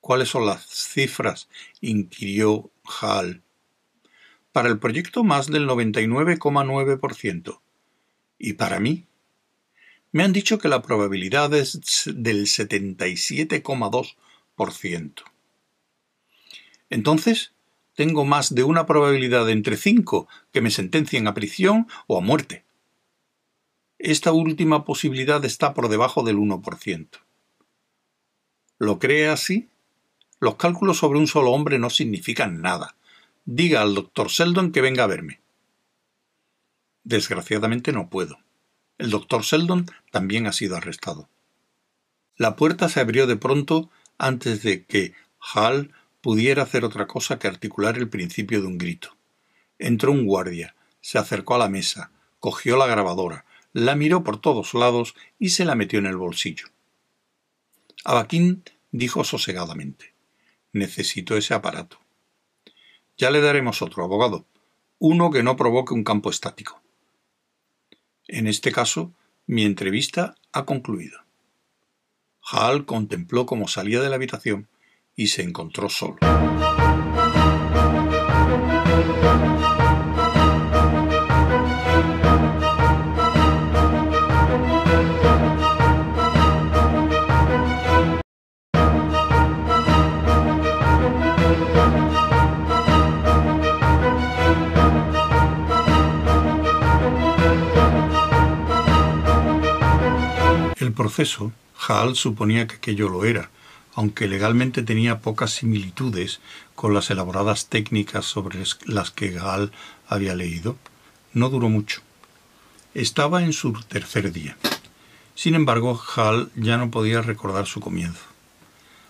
¿Cuáles son las cifras? inquirió Hall. Para el proyecto más del 99,9%. ¿Y para mí? Me han dicho que la probabilidad es del 77,2%. Entonces, tengo más de una probabilidad entre cinco que me sentencien a prisión o a muerte. Esta última posibilidad está por debajo del 1%. ¿Lo cree así? Los cálculos sobre un solo hombre no significan nada. Diga al doctor Seldon que venga a verme. Desgraciadamente no puedo. El doctor Seldon también ha sido arrestado. La puerta se abrió de pronto antes de que Hall pudiera hacer otra cosa que articular el principio de un grito. Entró un guardia, se acercó a la mesa, cogió la grabadora, la miró por todos lados y se la metió en el bolsillo. Abaquín dijo sosegadamente Necesito ese aparato. Ya le daremos otro, abogado. Uno que no provoque un campo estático. En este caso, mi entrevista ha concluido. Hall contempló cómo salía de la habitación y se encontró solo. Proceso, Hall suponía que aquello lo era, aunque legalmente tenía pocas similitudes con las elaboradas técnicas sobre las que Gall había leído, no duró mucho. Estaba en su tercer día. Sin embargo, Hall ya no podía recordar su comienzo.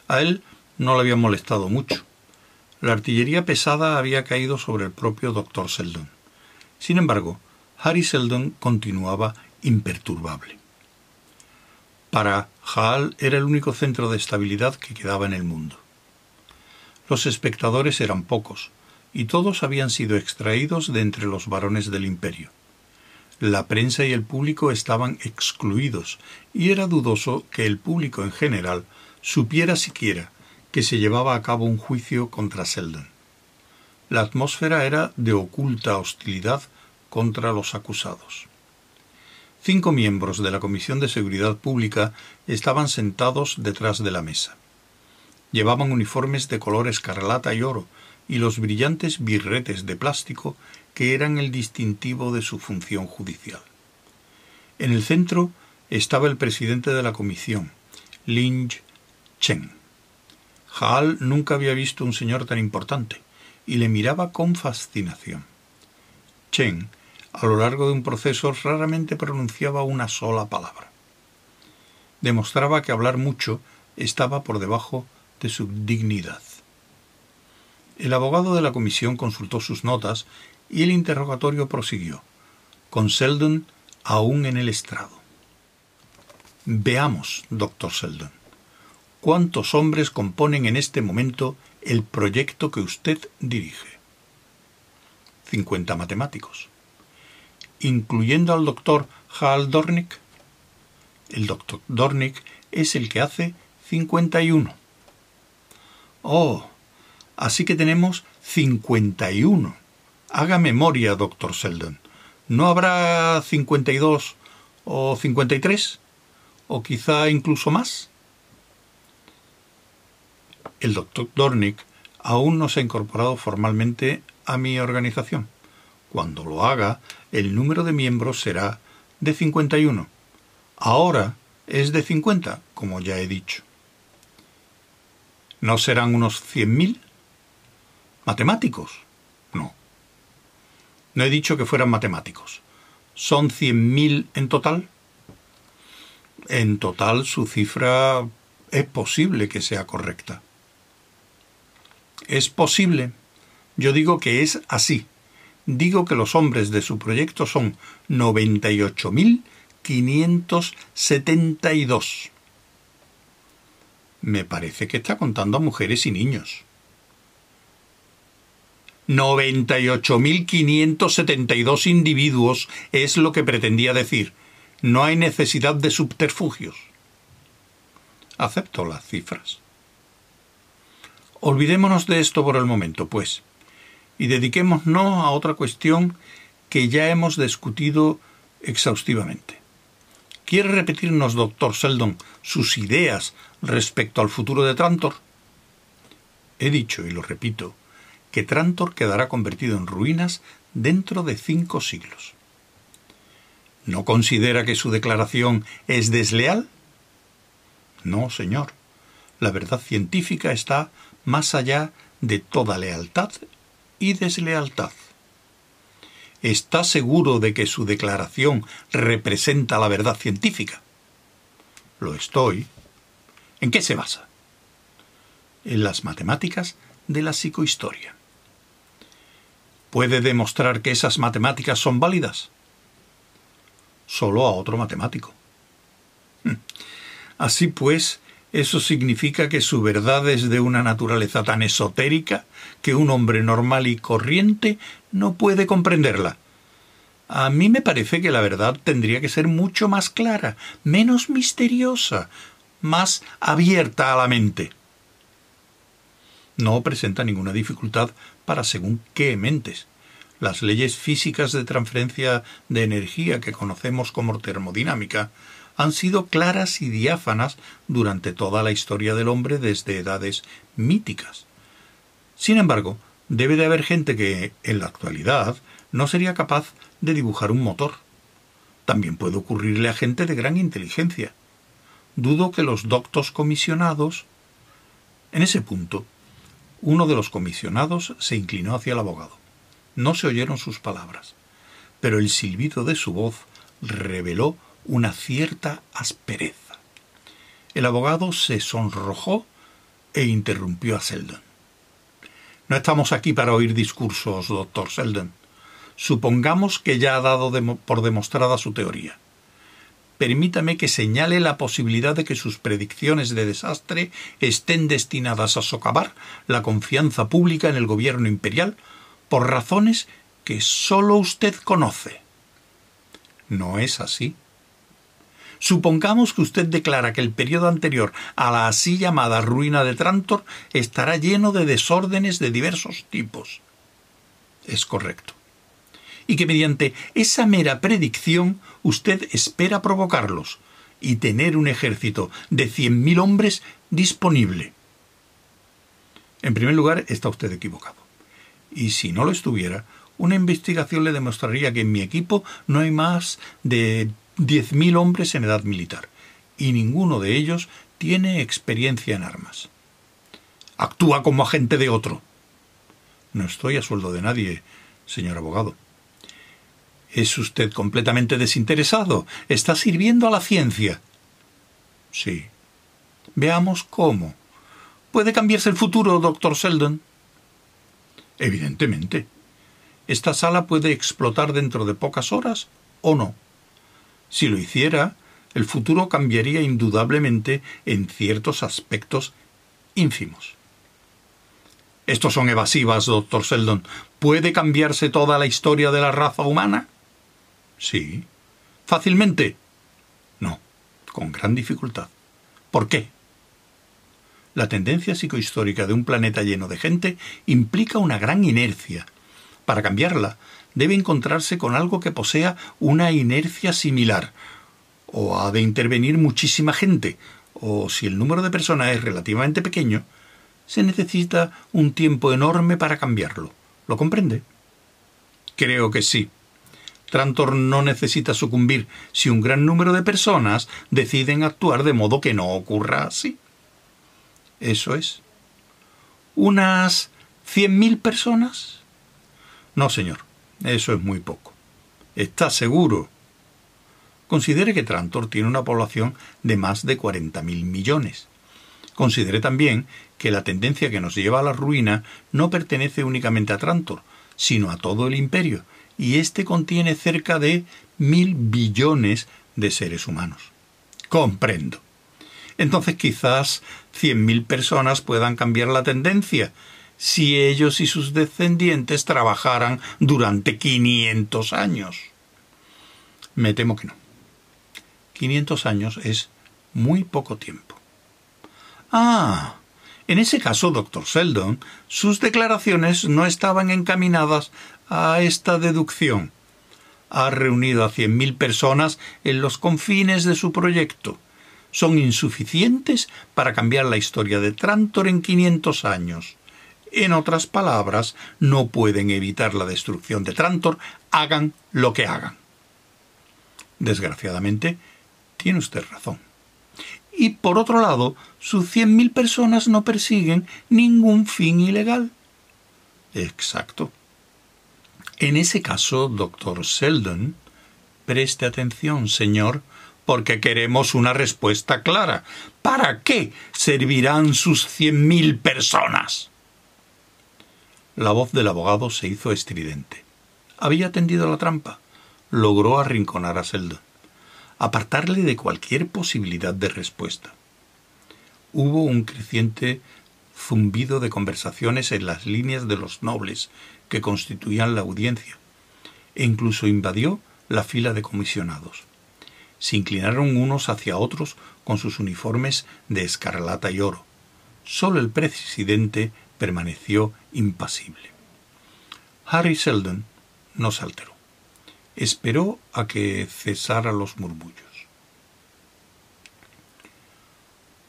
A él no le había molestado mucho. La artillería pesada había caído sobre el propio doctor Seldon. Sin embargo, Harry Seldon continuaba imperturbable. Para Hall era el único centro de estabilidad que quedaba en el mundo. Los espectadores eran pocos, y todos habían sido extraídos de entre los varones del imperio. La prensa y el público estaban excluidos, y era dudoso que el público en general supiera siquiera que se llevaba a cabo un juicio contra Selden. La atmósfera era de oculta hostilidad contra los acusados. Cinco miembros de la Comisión de Seguridad Pública estaban sentados detrás de la mesa. Llevaban uniformes de color escarlata y oro y los brillantes birretes de plástico que eran el distintivo de su función judicial. En el centro estaba el presidente de la comisión, Lynch Chen. Hall nunca había visto un señor tan importante y le miraba con fascinación. Chen a lo largo de un proceso raramente pronunciaba una sola palabra. Demostraba que hablar mucho estaba por debajo de su dignidad. El abogado de la comisión consultó sus notas y el interrogatorio prosiguió, con Seldon aún en el estrado. Veamos, doctor Seldon, cuántos hombres componen en este momento el proyecto que usted dirige. Cincuenta matemáticos incluyendo al doctor Hal Dornick. El doctor Dornick es el que hace 51. Oh, así que tenemos 51. Haga memoria, doctor Seldon. ¿No habrá 52 o 53? ¿O quizá incluso más? El doctor Dornick aún no se ha incorporado formalmente a mi organización. Cuando lo haga, el número de miembros será de 51. Ahora es de 50, como ya he dicho. ¿No serán unos 100.000? ¿Matemáticos? No. No he dicho que fueran matemáticos. ¿Son 100.000 en total? En total su cifra es posible que sea correcta. Es posible. Yo digo que es así digo que los hombres de su proyecto son 98.572. Me parece que está contando a mujeres y niños. 98.572 individuos es lo que pretendía decir. No hay necesidad de subterfugios. Acepto las cifras. Olvidémonos de esto por el momento, pues y dediquémonos a otra cuestión que ya hemos discutido exhaustivamente. ¿Quiere repetirnos, doctor Seldon, sus ideas respecto al futuro de Trantor? He dicho, y lo repito, que Trantor quedará convertido en ruinas dentro de cinco siglos. ¿No considera que su declaración es desleal? No, señor. La verdad científica está más allá de toda lealtad y deslealtad. ¿Está seguro de que su declaración representa la verdad científica? Lo estoy. ¿En qué se basa? En las matemáticas de la psicohistoria. ¿Puede demostrar que esas matemáticas son válidas? Solo a otro matemático. Hmm. Así pues, eso significa que su verdad es de una naturaleza tan esotérica que un hombre normal y corriente no puede comprenderla. A mí me parece que la verdad tendría que ser mucho más clara, menos misteriosa, más abierta a la mente. No presenta ninguna dificultad para según qué mentes. Las leyes físicas de transferencia de energía que conocemos como termodinámica han sido claras y diáfanas durante toda la historia del hombre desde edades míticas. Sin embargo, debe de haber gente que, en la actualidad, no sería capaz de dibujar un motor. También puede ocurrirle a gente de gran inteligencia. Dudo que los doctos comisionados. En ese punto, uno de los comisionados se inclinó hacia el abogado. No se oyeron sus palabras, pero el silbido de su voz reveló una cierta aspereza. El abogado se sonrojó e interrumpió a Selden. No estamos aquí para oír discursos, doctor Selden. Supongamos que ya ha dado por demostrada su teoría. Permítame que señale la posibilidad de que sus predicciones de desastre estén destinadas a socavar la confianza pública en el gobierno imperial por razones que sólo usted conoce. No es así. Supongamos que usted declara que el periodo anterior a la así llamada ruina de Trantor estará lleno de desórdenes de diversos tipos. Es correcto. Y que mediante esa mera predicción usted espera provocarlos y tener un ejército de cien mil hombres disponible. En primer lugar, está usted equivocado. Y si no lo estuviera, una investigación le demostraría que en mi equipo no hay más de diez mil hombres en edad militar, y ninguno de ellos tiene experiencia en armas. Actúa como agente de otro. No estoy a sueldo de nadie, señor abogado. ¿Es usted completamente desinteresado? ¿Está sirviendo a la ciencia? Sí. Veamos cómo. ¿Puede cambiarse el futuro, doctor Sheldon? Evidentemente. Esta sala puede explotar dentro de pocas horas o no. Si lo hiciera, el futuro cambiaría indudablemente en ciertos aspectos ínfimos. Estos son evasivas, doctor Sheldon. ¿Puede cambiarse toda la historia de la raza humana? Sí. ¿Fácilmente? No, con gran dificultad. ¿Por qué? La tendencia psicohistórica de un planeta lleno de gente implica una gran inercia. Para cambiarla, debe encontrarse con algo que posea una inercia similar. O ha de intervenir muchísima gente, o si el número de personas es relativamente pequeño, se necesita un tiempo enorme para cambiarlo. ¿Lo comprende? Creo que sí. Trantor no necesita sucumbir si un gran número de personas deciden actuar de modo que no ocurra así. Eso es. ¿Unas cien mil personas? No, señor. Eso es muy poco. ¿Está seguro? Considere que Trantor tiene una población de más de cuarenta mil millones. Considere también que la tendencia que nos lleva a la ruina no pertenece únicamente a Trantor, sino a todo el imperio, y éste contiene cerca de mil billones de seres humanos. Comprendo. Entonces quizás cien mil personas puedan cambiar la tendencia, si ellos y sus descendientes trabajaran durante quinientos años. Me temo que no. Quinientos años es muy poco tiempo. Ah, en ese caso, doctor Sheldon, sus declaraciones no estaban encaminadas a esta deducción. Ha reunido a cien mil personas en los confines de su proyecto. Son insuficientes para cambiar la historia de Trantor en quinientos años. En otras palabras, no pueden evitar la destrucción de Trantor, hagan lo que hagan. Desgraciadamente, tiene usted razón. y por otro lado, sus cien mil personas no persiguen ningún fin ilegal. Exacto. En ese caso, doctor Sheldon, preste atención, señor, porque queremos una respuesta clara. ¿Para qué servirán sus cien mil personas? La voz del abogado se hizo estridente. Había tendido la trampa. Logró arrinconar a Sheldon apartarle de cualquier posibilidad de respuesta. Hubo un creciente zumbido de conversaciones en las líneas de los nobles que constituían la audiencia, e incluso invadió la fila de comisionados. Se inclinaron unos hacia otros con sus uniformes de escarlata y oro. Solo el presidente permaneció impasible. Harry Seldon no se alteró esperó a que cesara los murmullos.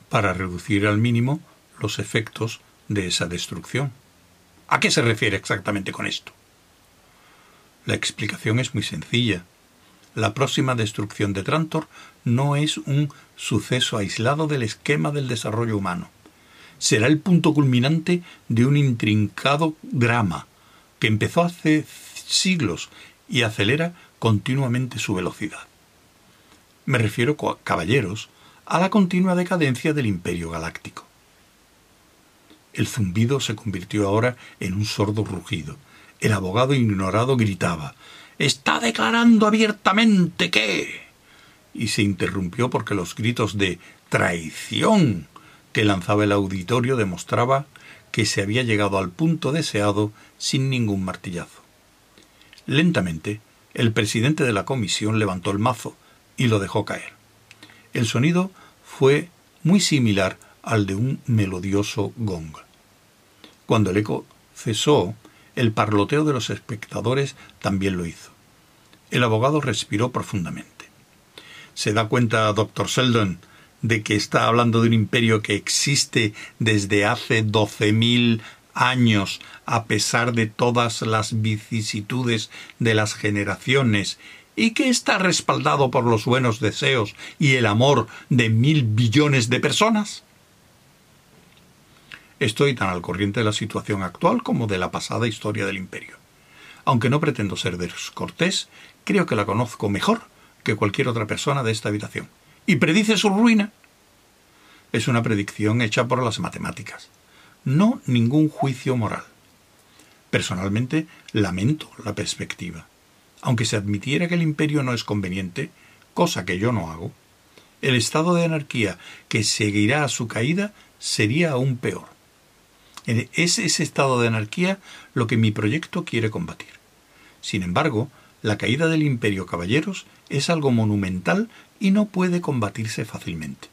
Para reducir al mínimo los efectos de esa destrucción. ¿A qué se refiere exactamente con esto? La explicación es muy sencilla. La próxima destrucción de Trantor no es un suceso aislado del esquema del desarrollo humano. Será el punto culminante de un intrincado drama que empezó hace siglos y acelera continuamente su velocidad. Me refiero, caballeros, a la continua decadencia del imperio galáctico. El zumbido se convirtió ahora en un sordo rugido. El abogado ignorado gritaba Está declarando abiertamente que. y se interrumpió porque los gritos de traición que lanzaba el auditorio demostraba que se había llegado al punto deseado sin ningún martillazo. Lentamente, el presidente de la comisión levantó el mazo y lo dejó caer. El sonido fue muy similar al de un melodioso gong. Cuando el eco cesó, el parloteo de los espectadores también lo hizo. El abogado respiró profundamente. ¿Se da cuenta, doctor Sheldon, de que está hablando de un imperio que existe desde hace doce mil años, a pesar de todas las vicisitudes de las generaciones, y que está respaldado por los buenos deseos y el amor de mil billones de personas? Estoy tan al corriente de la situación actual como de la pasada historia del imperio. Aunque no pretendo ser descortés, creo que la conozco mejor que cualquier otra persona de esta habitación. ¿Y predice su ruina? Es una predicción hecha por las matemáticas no ningún juicio moral. Personalmente, lamento la perspectiva. Aunque se admitiera que el imperio no es conveniente, cosa que yo no hago, el estado de anarquía que seguirá a su caída sería aún peor. Es ese estado de anarquía lo que mi proyecto quiere combatir. Sin embargo, la caída del imperio caballeros es algo monumental y no puede combatirse fácilmente.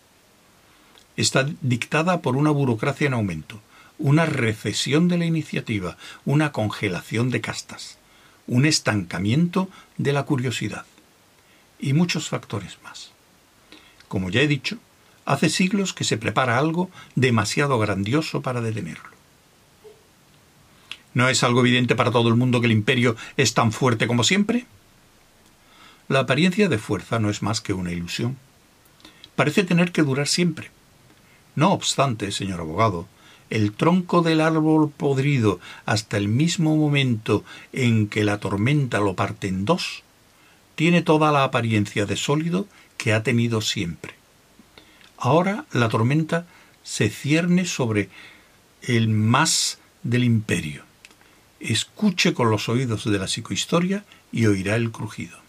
Está dictada por una burocracia en aumento, una recesión de la iniciativa, una congelación de castas, un estancamiento de la curiosidad y muchos factores más. Como ya he dicho, hace siglos que se prepara algo demasiado grandioso para detenerlo. ¿No es algo evidente para todo el mundo que el imperio es tan fuerte como siempre? La apariencia de fuerza no es más que una ilusión. Parece tener que durar siempre. No obstante, señor abogado, el tronco del árbol podrido hasta el mismo momento en que la tormenta lo parte en dos, tiene toda la apariencia de sólido que ha tenido siempre. Ahora la tormenta se cierne sobre el más del imperio. Escuche con los oídos de la psicohistoria y oirá el crujido.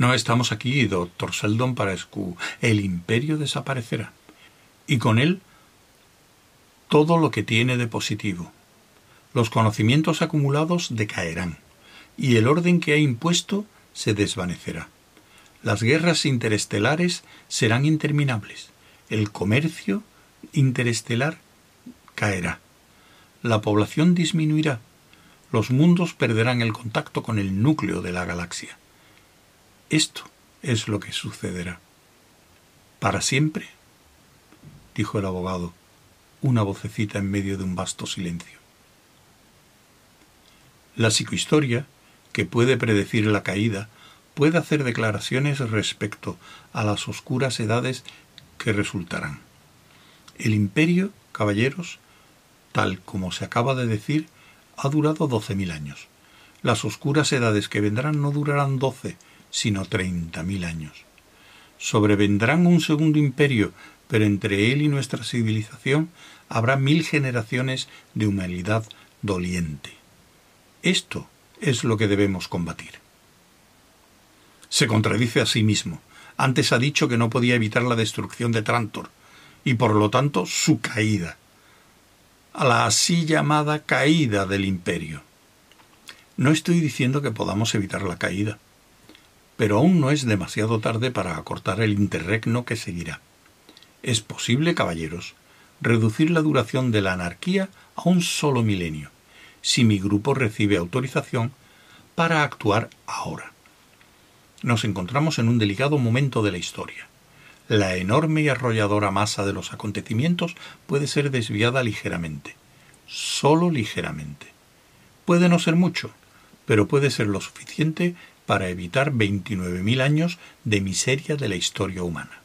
No estamos aquí, doctor Seldon, para escu. El imperio desaparecerá. Y con él todo lo que tiene de positivo. Los conocimientos acumulados decaerán, y el orden que ha impuesto se desvanecerá. Las guerras interestelares serán interminables. El comercio interestelar caerá. La población disminuirá. Los mundos perderán el contacto con el núcleo de la galaxia. Esto es lo que sucederá. ¿Para siempre? dijo el abogado una vocecita en medio de un vasto silencio. La psicohistoria, que puede predecir la caída, puede hacer declaraciones respecto a las oscuras edades que resultarán. El imperio, caballeros, tal como se acaba de decir, ha durado doce mil años. Las oscuras edades que vendrán no durarán doce, sino treinta mil años. Sobrevendrán un segundo imperio, pero entre él y nuestra civilización habrá mil generaciones de humanidad doliente. Esto es lo que debemos combatir. Se contradice a sí mismo. Antes ha dicho que no podía evitar la destrucción de Trantor, y por lo tanto su caída, a la así llamada caída del imperio. No estoy diciendo que podamos evitar la caída, pero aún no es demasiado tarde para acortar el interregno que seguirá. Es posible, caballeros, reducir la duración de la anarquía a un solo milenio, si mi grupo recibe autorización para actuar ahora. Nos encontramos en un delicado momento de la historia. La enorme y arrolladora masa de los acontecimientos puede ser desviada ligeramente, solo ligeramente. Puede no ser mucho, pero puede ser lo suficiente para evitar 29.000 años de miseria de la historia humana.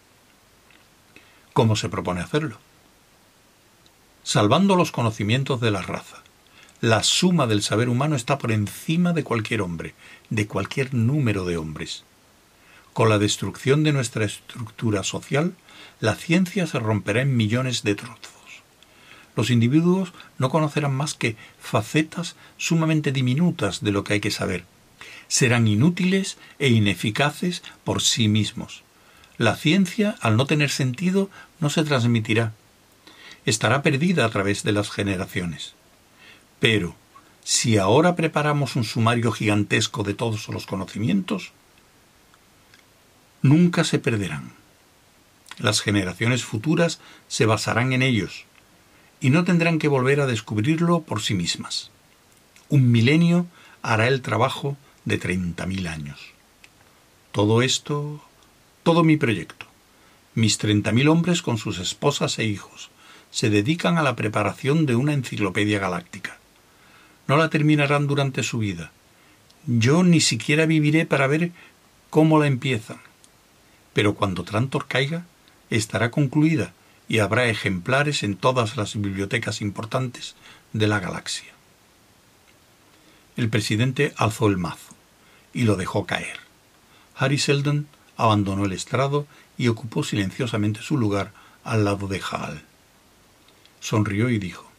¿Cómo se propone hacerlo? Salvando los conocimientos de la raza. La suma del saber humano está por encima de cualquier hombre, de cualquier número de hombres. Con la destrucción de nuestra estructura social, la ciencia se romperá en millones de trozos. Los individuos no conocerán más que facetas sumamente diminutas de lo que hay que saber. Serán inútiles e ineficaces por sí mismos. La ciencia, al no tener sentido, no se transmitirá. Estará perdida a través de las generaciones. Pero, si ahora preparamos un sumario gigantesco de todos los conocimientos, nunca se perderán. Las generaciones futuras se basarán en ellos y no tendrán que volver a descubrirlo por sí mismas. Un milenio hará el trabajo de treinta mil años. Todo esto, todo mi proyecto, mis treinta mil hombres con sus esposas e hijos, se dedican a la preparación de una enciclopedia galáctica. No la terminarán durante su vida. Yo ni siquiera viviré para ver cómo la empiezan pero cuando Trantor caiga, estará concluida y habrá ejemplares en todas las bibliotecas importantes de la galaxia. El presidente alzó el mazo y lo dejó caer. Harry Seldon abandonó el estrado y ocupó silenciosamente su lugar al lado de Hal. Sonrió y dijo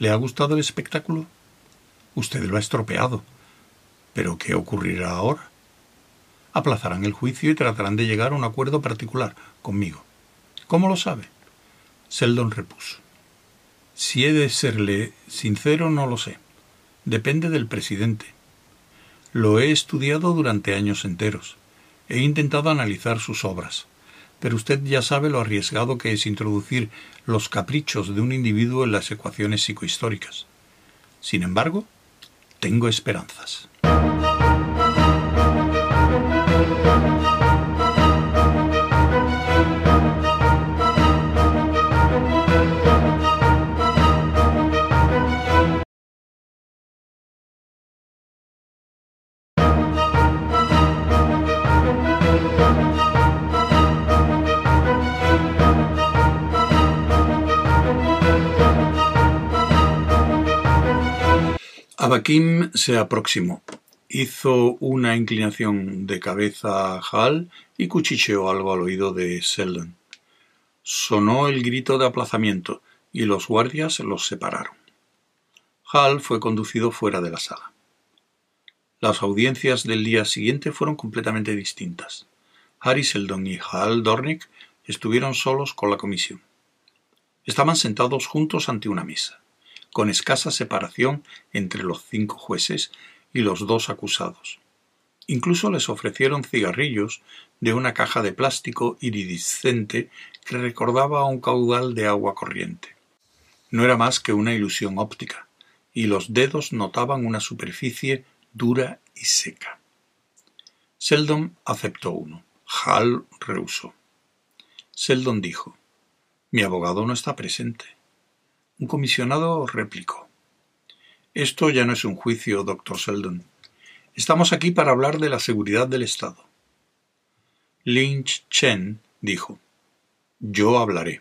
¿Le ha gustado el espectáculo? Usted lo ha estropeado. ¿Pero qué ocurrirá ahora? aplazarán el juicio y tratarán de llegar a un acuerdo particular conmigo. ¿Cómo lo sabe? Seldon repuso. Si he de serle sincero, no lo sé. Depende del presidente. Lo he estudiado durante años enteros. He intentado analizar sus obras. Pero usted ya sabe lo arriesgado que es introducir los caprichos de un individuo en las ecuaciones psicohistóricas. Sin embargo, tengo esperanzas. Abakim se aproximó, hizo una inclinación de cabeza a Hal y cuchicheó algo al oído de Seldon. Sonó el grito de aplazamiento y los guardias los separaron. Hal fue conducido fuera de la sala. Las audiencias del día siguiente fueron completamente distintas. Harry Seldon y Hal Dornick estuvieron solos con la comisión. Estaban sentados juntos ante una mesa con escasa separación entre los cinco jueces y los dos acusados. Incluso les ofrecieron cigarrillos de una caja de plástico iridiscente que recordaba a un caudal de agua corriente. No era más que una ilusión óptica, y los dedos notaban una superficie dura y seca. Seldon aceptó uno. Hall rehusó. Seldon dijo Mi abogado no está presente. Un comisionado replicó: Esto ya no es un juicio, doctor Seldon. Estamos aquí para hablar de la seguridad del Estado. Lynch Chen dijo, Yo hablaré.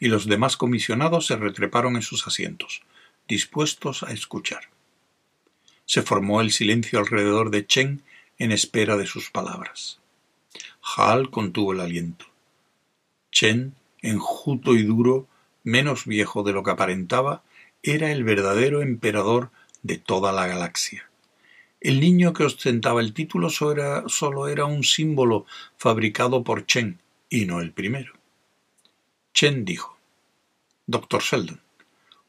Y los demás comisionados se retreparon en sus asientos, dispuestos a escuchar. Se formó el silencio alrededor de Chen en espera de sus palabras. Hal contuvo el aliento. Chen, enjuto y duro, menos viejo de lo que aparentaba, era el verdadero emperador de toda la galaxia. El niño que ostentaba el título solo era, solo era un símbolo fabricado por Chen, y no el primero. Chen dijo, Doctor Sheldon,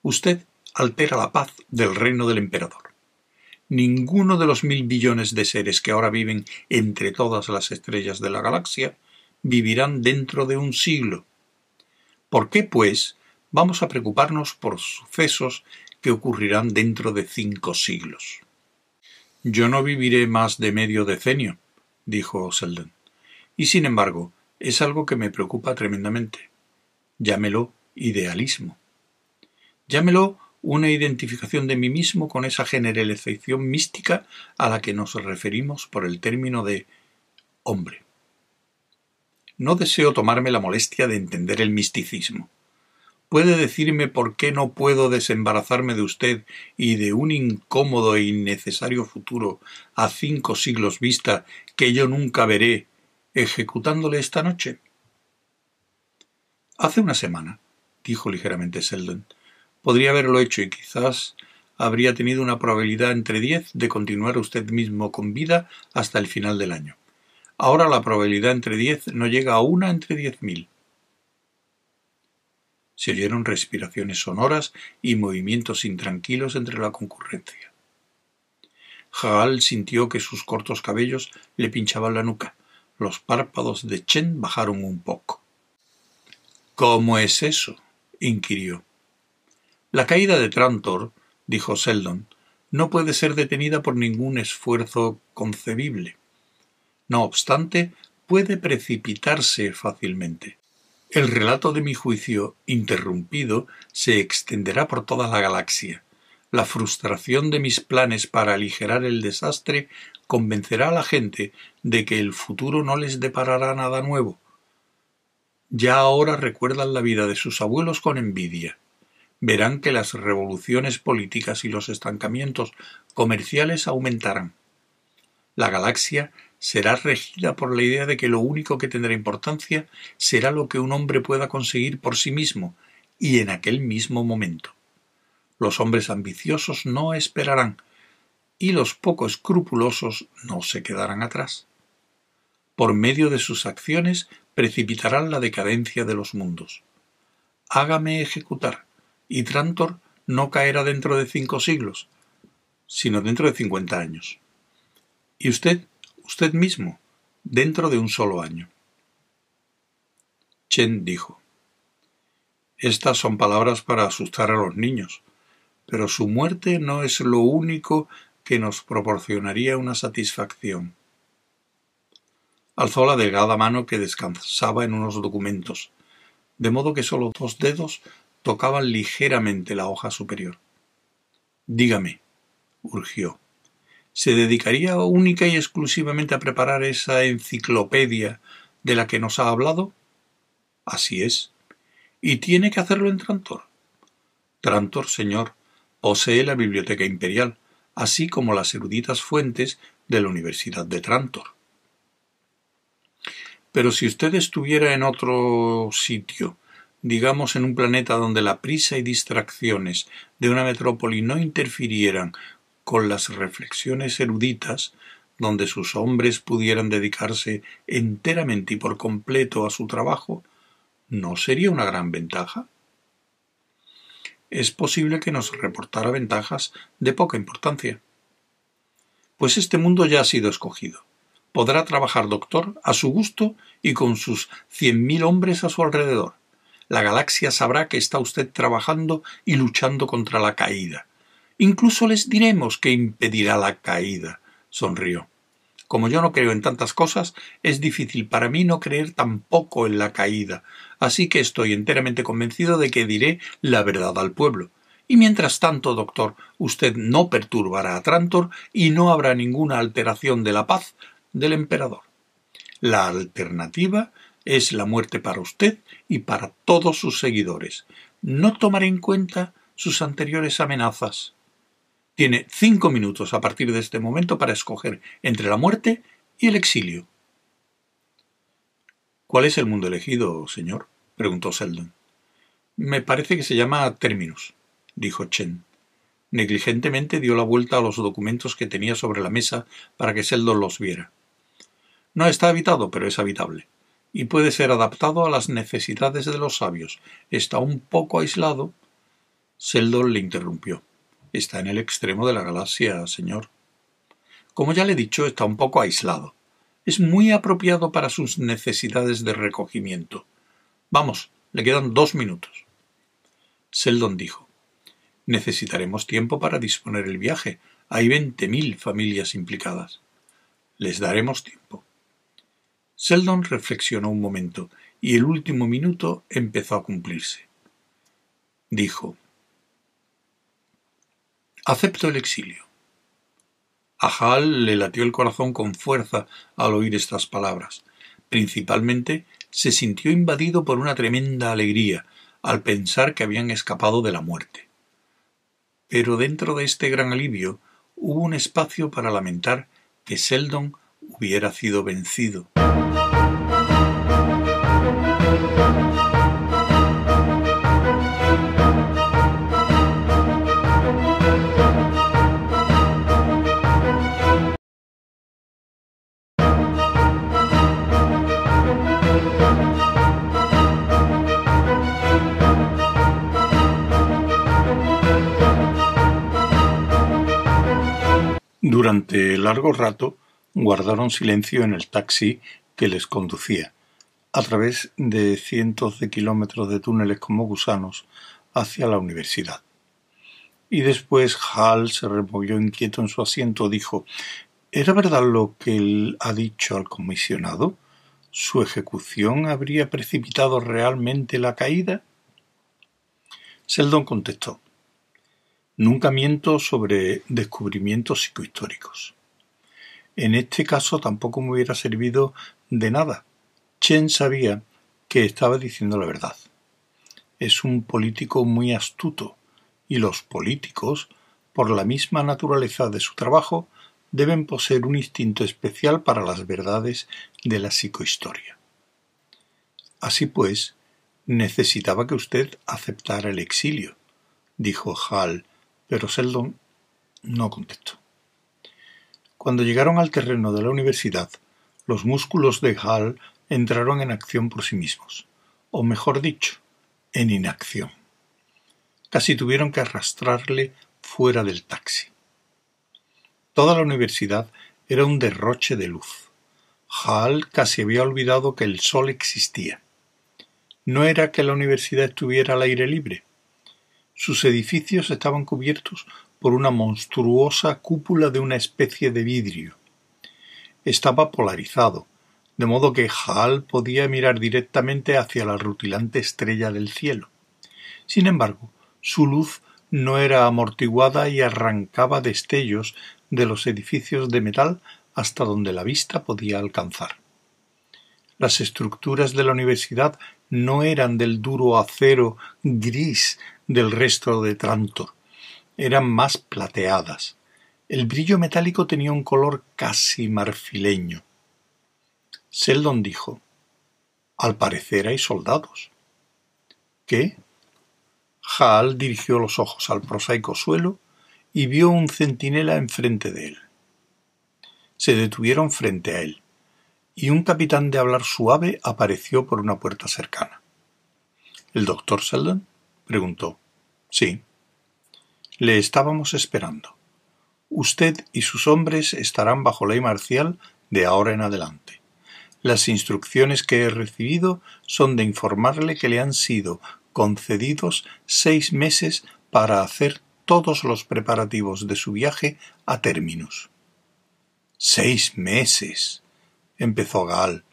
usted altera la paz del reino del emperador. Ninguno de los mil billones de seres que ahora viven entre todas las estrellas de la galaxia vivirán dentro de un siglo. ¿Por qué, pues, vamos a preocuparnos por sucesos que ocurrirán dentro de cinco siglos? Yo no viviré más de medio decenio, dijo Selden. Y sin embargo, es algo que me preocupa tremendamente. Llámelo idealismo. Llámelo una identificación de mí mismo con esa generalización mística a la que nos referimos por el término de hombre. No deseo tomarme la molestia de entender el misticismo. ¿Puede decirme por qué no puedo desembarazarme de usted y de un incómodo e innecesario futuro a cinco siglos vista que yo nunca veré ejecutándole esta noche? Hace una semana, dijo ligeramente Selden, podría haberlo hecho y quizás habría tenido una probabilidad entre diez de continuar usted mismo con vida hasta el final del año. Ahora la probabilidad entre diez no llega a una entre diez mil. Se oyeron respiraciones sonoras y movimientos intranquilos entre la concurrencia. Jaal sintió que sus cortos cabellos le pinchaban la nuca. Los párpados de Chen bajaron un poco. ¿Cómo es eso? inquirió. La caída de Trantor, dijo Seldon, no puede ser detenida por ningún esfuerzo concebible. No obstante, puede precipitarse fácilmente. El relato de mi juicio interrumpido se extenderá por toda la galaxia. La frustración de mis planes para aligerar el desastre convencerá a la gente de que el futuro no les deparará nada nuevo. Ya ahora recuerdan la vida de sus abuelos con envidia. Verán que las revoluciones políticas y los estancamientos comerciales aumentarán. La galaxia será regida por la idea de que lo único que tendrá importancia será lo que un hombre pueda conseguir por sí mismo y en aquel mismo momento. Los hombres ambiciosos no esperarán y los poco escrupulosos no se quedarán atrás. Por medio de sus acciones precipitarán la decadencia de los mundos. Hágame ejecutar, y Trantor no caerá dentro de cinco siglos, sino dentro de cincuenta años. Y usted usted mismo, dentro de un solo año. Chen dijo Estas son palabras para asustar a los niños, pero su muerte no es lo único que nos proporcionaría una satisfacción. Alzó la delgada mano que descansaba en unos documentos, de modo que solo dos dedos tocaban ligeramente la hoja superior. Dígame, urgió. ¿Se dedicaría única y exclusivamente a preparar esa enciclopedia de la que nos ha hablado? Así es. ¿Y tiene que hacerlo en Trantor? Trantor, señor, posee la Biblioteca Imperial, así como las eruditas fuentes de la Universidad de Trantor. Pero si usted estuviera en otro sitio, digamos en un planeta donde la prisa y distracciones de una metrópoli no interfirieran con las reflexiones eruditas, donde sus hombres pudieran dedicarse enteramente y por completo a su trabajo, ¿no sería una gran ventaja? Es posible que nos reportara ventajas de poca importancia. Pues este mundo ya ha sido escogido. Podrá trabajar doctor a su gusto y con sus cien mil hombres a su alrededor. La galaxia sabrá que está usted trabajando y luchando contra la caída, Incluso les diremos que impedirá la caída, sonrió. Como yo no creo en tantas cosas, es difícil para mí no creer tampoco en la caída, así que estoy enteramente convencido de que diré la verdad al pueblo, Y mientras tanto, doctor, usted no perturbará a Trantor y no habrá ninguna alteración de la paz del emperador. La alternativa es la muerte para usted y para todos sus seguidores. No tomaré en cuenta sus anteriores amenazas. Tiene cinco minutos a partir de este momento para escoger entre la muerte y el exilio. ¿Cuál es el mundo elegido, señor? preguntó Seldon. Me parece que se llama Terminus, dijo Chen. Negligentemente dio la vuelta a los documentos que tenía sobre la mesa para que Seldon los viera. No está habitado, pero es habitable, y puede ser adaptado a las necesidades de los sabios. Está un poco aislado. Seldon le interrumpió. Está en el extremo de la galaxia, señor. Como ya le he dicho, está un poco aislado. Es muy apropiado para sus necesidades de recogimiento. Vamos, le quedan dos minutos. Seldon dijo Necesitaremos tiempo para disponer el viaje. Hay veinte mil familias implicadas. Les daremos tiempo. Seldon reflexionó un momento y el último minuto empezó a cumplirse. Dijo Acepto el exilio. A Hal le latió el corazón con fuerza al oír estas palabras. Principalmente se sintió invadido por una tremenda alegría al pensar que habían escapado de la muerte. Pero dentro de este gran alivio hubo un espacio para lamentar que Seldon hubiera sido vencido. Durante largo rato guardaron silencio en el taxi que les conducía, a través de cientos de kilómetros de túneles como gusanos, hacia la universidad. Y después Hal se removió inquieto en su asiento. Dijo ¿Era verdad lo que él ha dicho al comisionado? ¿Su ejecución habría precipitado realmente la caída? Seldon contestó Nunca miento sobre descubrimientos psicohistóricos. En este caso tampoco me hubiera servido de nada. Chen sabía que estaba diciendo la verdad. Es un político muy astuto, y los políticos, por la misma naturaleza de su trabajo, deben poseer un instinto especial para las verdades de la psicohistoria. Así pues, necesitaba que usted aceptara el exilio, dijo Hall pero Seldon no contestó. Cuando llegaron al terreno de la universidad, los músculos de Hall entraron en acción por sí mismos, o mejor dicho, en inacción. Casi tuvieron que arrastrarle fuera del taxi. Toda la universidad era un derroche de luz. Hall casi había olvidado que el sol existía. No era que la universidad estuviera al aire libre, sus edificios estaban cubiertos por una monstruosa cúpula de una especie de vidrio. Estaba polarizado, de modo que Hall podía mirar directamente hacia la rutilante estrella del cielo. Sin embargo, su luz no era amortiguada y arrancaba destellos de los edificios de metal hasta donde la vista podía alcanzar. Las estructuras de la universidad no eran del duro acero gris del resto de Trantor. Eran más plateadas. El brillo metálico tenía un color casi marfileño. Seldon dijo Al parecer hay soldados. ¿Qué? Hal dirigió los ojos al prosaico suelo y vio un centinela enfrente de él. Se detuvieron frente a él, y un capitán de hablar suave apareció por una puerta cercana. ¿El doctor Seldon? preguntó. Sí. Le estábamos esperando. Usted y sus hombres estarán bajo ley marcial de ahora en adelante. Las instrucciones que he recibido son de informarle que le han sido concedidos seis meses para hacer todos los preparativos de su viaje a Terminus. Seis meses. Empezó Gal,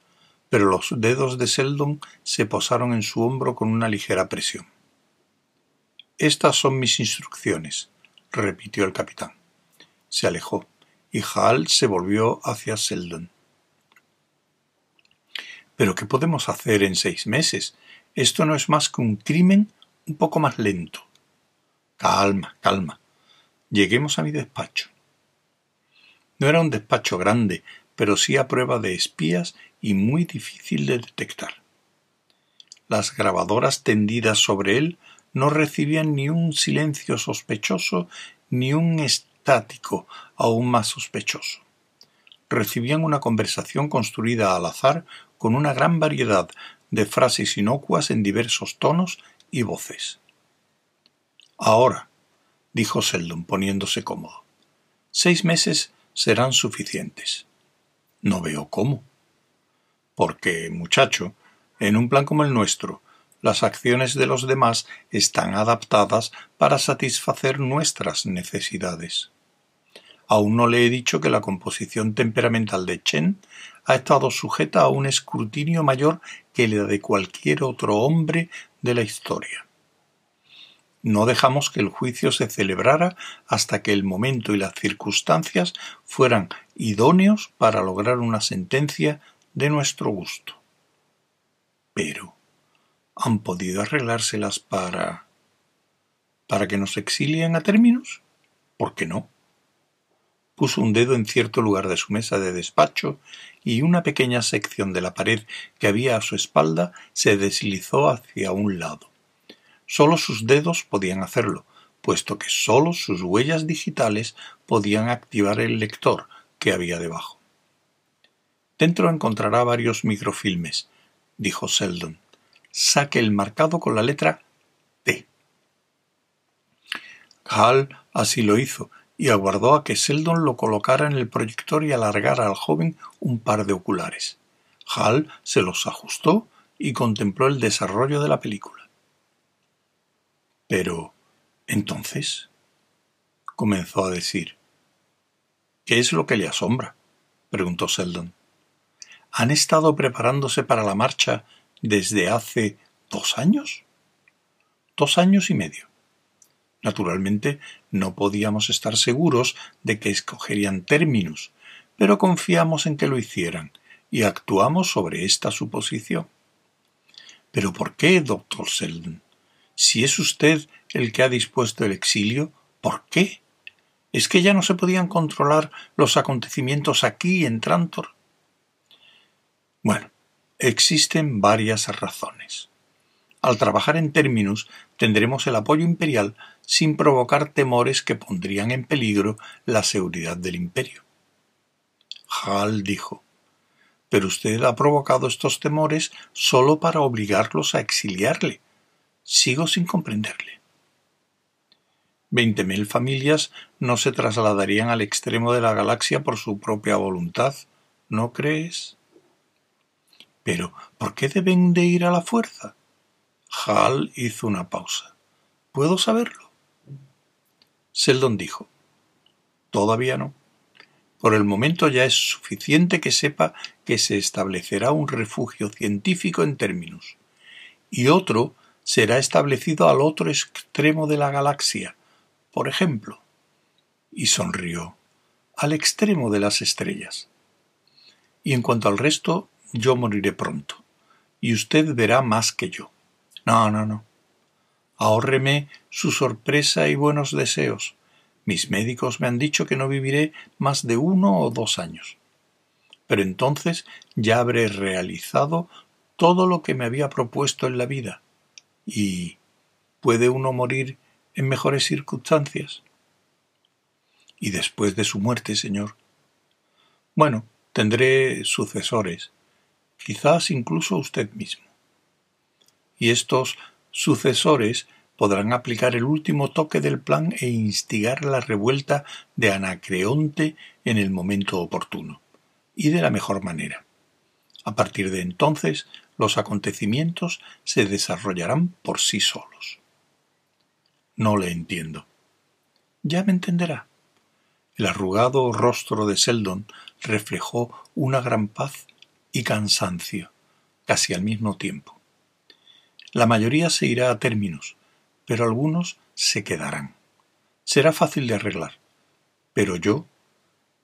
pero los dedos de Seldon se posaron en su hombro con una ligera presión. Estas son mis instrucciones, repitió el capitán. Se alejó, y Hal se volvió hacia Seldon. Pero ¿qué podemos hacer en seis meses? Esto no es más que un crimen un poco más lento. Calma, calma. Lleguemos a mi despacho. No era un despacho grande, pero sí a prueba de espías y muy difícil de detectar. Las grabadoras tendidas sobre él no recibían ni un silencio sospechoso ni un estático aún más sospechoso. Recibían una conversación construida al azar con una gran variedad de frases inocuas en diversos tonos y voces. Ahora, dijo Seldon poniéndose cómodo, seis meses serán suficientes. No veo cómo. Porque, muchacho, en un plan como el nuestro, las acciones de los demás están adaptadas para satisfacer nuestras necesidades. Aún no le he dicho que la composición temperamental de Chen ha estado sujeta a un escrutinio mayor que la de cualquier otro hombre de la historia. No dejamos que el juicio se celebrara hasta que el momento y las circunstancias fueran idóneos para lograr una sentencia de nuestro gusto. Pero, ¿han podido arreglárselas para... para que nos exilien a términos? ¿Por qué no? Puso un dedo en cierto lugar de su mesa de despacho y una pequeña sección de la pared que había a su espalda se deslizó hacia un lado. Sólo sus dedos podían hacerlo, puesto que sólo sus huellas digitales podían activar el lector que había debajo. Dentro encontrará varios microfilmes, dijo Seldon. Saque el marcado con la letra T. Hal así lo hizo y aguardó a que Seldon lo colocara en el proyector y alargara al joven un par de oculares. Hal se los ajustó y contempló el desarrollo de la película. Pero, entonces, comenzó a decir. ¿Qué es lo que le asombra? preguntó Seldon. ¿Han estado preparándose para la marcha desde hace dos años? Dos años y medio. Naturalmente, no podíamos estar seguros de que escogerían términos, pero confiamos en que lo hicieran y actuamos sobre esta suposición. ¿Pero por qué, doctor Seldon? Si es usted el que ha dispuesto el exilio, ¿por qué? ¿Es que ya no se podían controlar los acontecimientos aquí en Trantor? Bueno, existen varias razones. Al trabajar en términos tendremos el apoyo imperial sin provocar temores que pondrían en peligro la seguridad del imperio. Hal dijo Pero usted ha provocado estos temores solo para obligarlos a exiliarle, Sigo sin comprenderle. Veinte mil familias no se trasladarían al extremo de la galaxia por su propia voluntad, ¿no crees? Pero, ¿por qué deben de ir a la fuerza? Hal hizo una pausa. ¿Puedo saberlo? Seldon dijo. Todavía no. Por el momento ya es suficiente que sepa que se establecerá un refugio científico en términos, y otro será establecido al otro extremo de la galaxia, por ejemplo, y sonrió, al extremo de las estrellas. Y en cuanto al resto, yo moriré pronto, y usted verá más que yo. No, no, no. Ahórreme su sorpresa y buenos deseos. Mis médicos me han dicho que no viviré más de uno o dos años. Pero entonces ya habré realizado todo lo que me había propuesto en la vida, ¿Y puede uno morir en mejores circunstancias? Y después de su muerte, señor. Bueno, tendré sucesores, quizás incluso usted mismo. Y estos sucesores podrán aplicar el último toque del plan e instigar la revuelta de Anacreonte en el momento oportuno, y de la mejor manera. A partir de entonces, los acontecimientos se desarrollarán por sí solos. No le entiendo. Ya me entenderá. El arrugado rostro de Seldon reflejó una gran paz y cansancio, casi al mismo tiempo. La mayoría se irá a términos, pero algunos se quedarán. Será fácil de arreglar. Pero yo...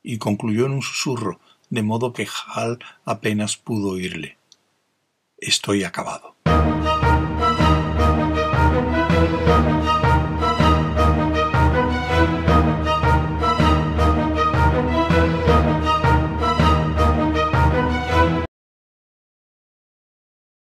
y concluyó en un susurro, de modo que Hal apenas pudo oírle. Estoy acabado.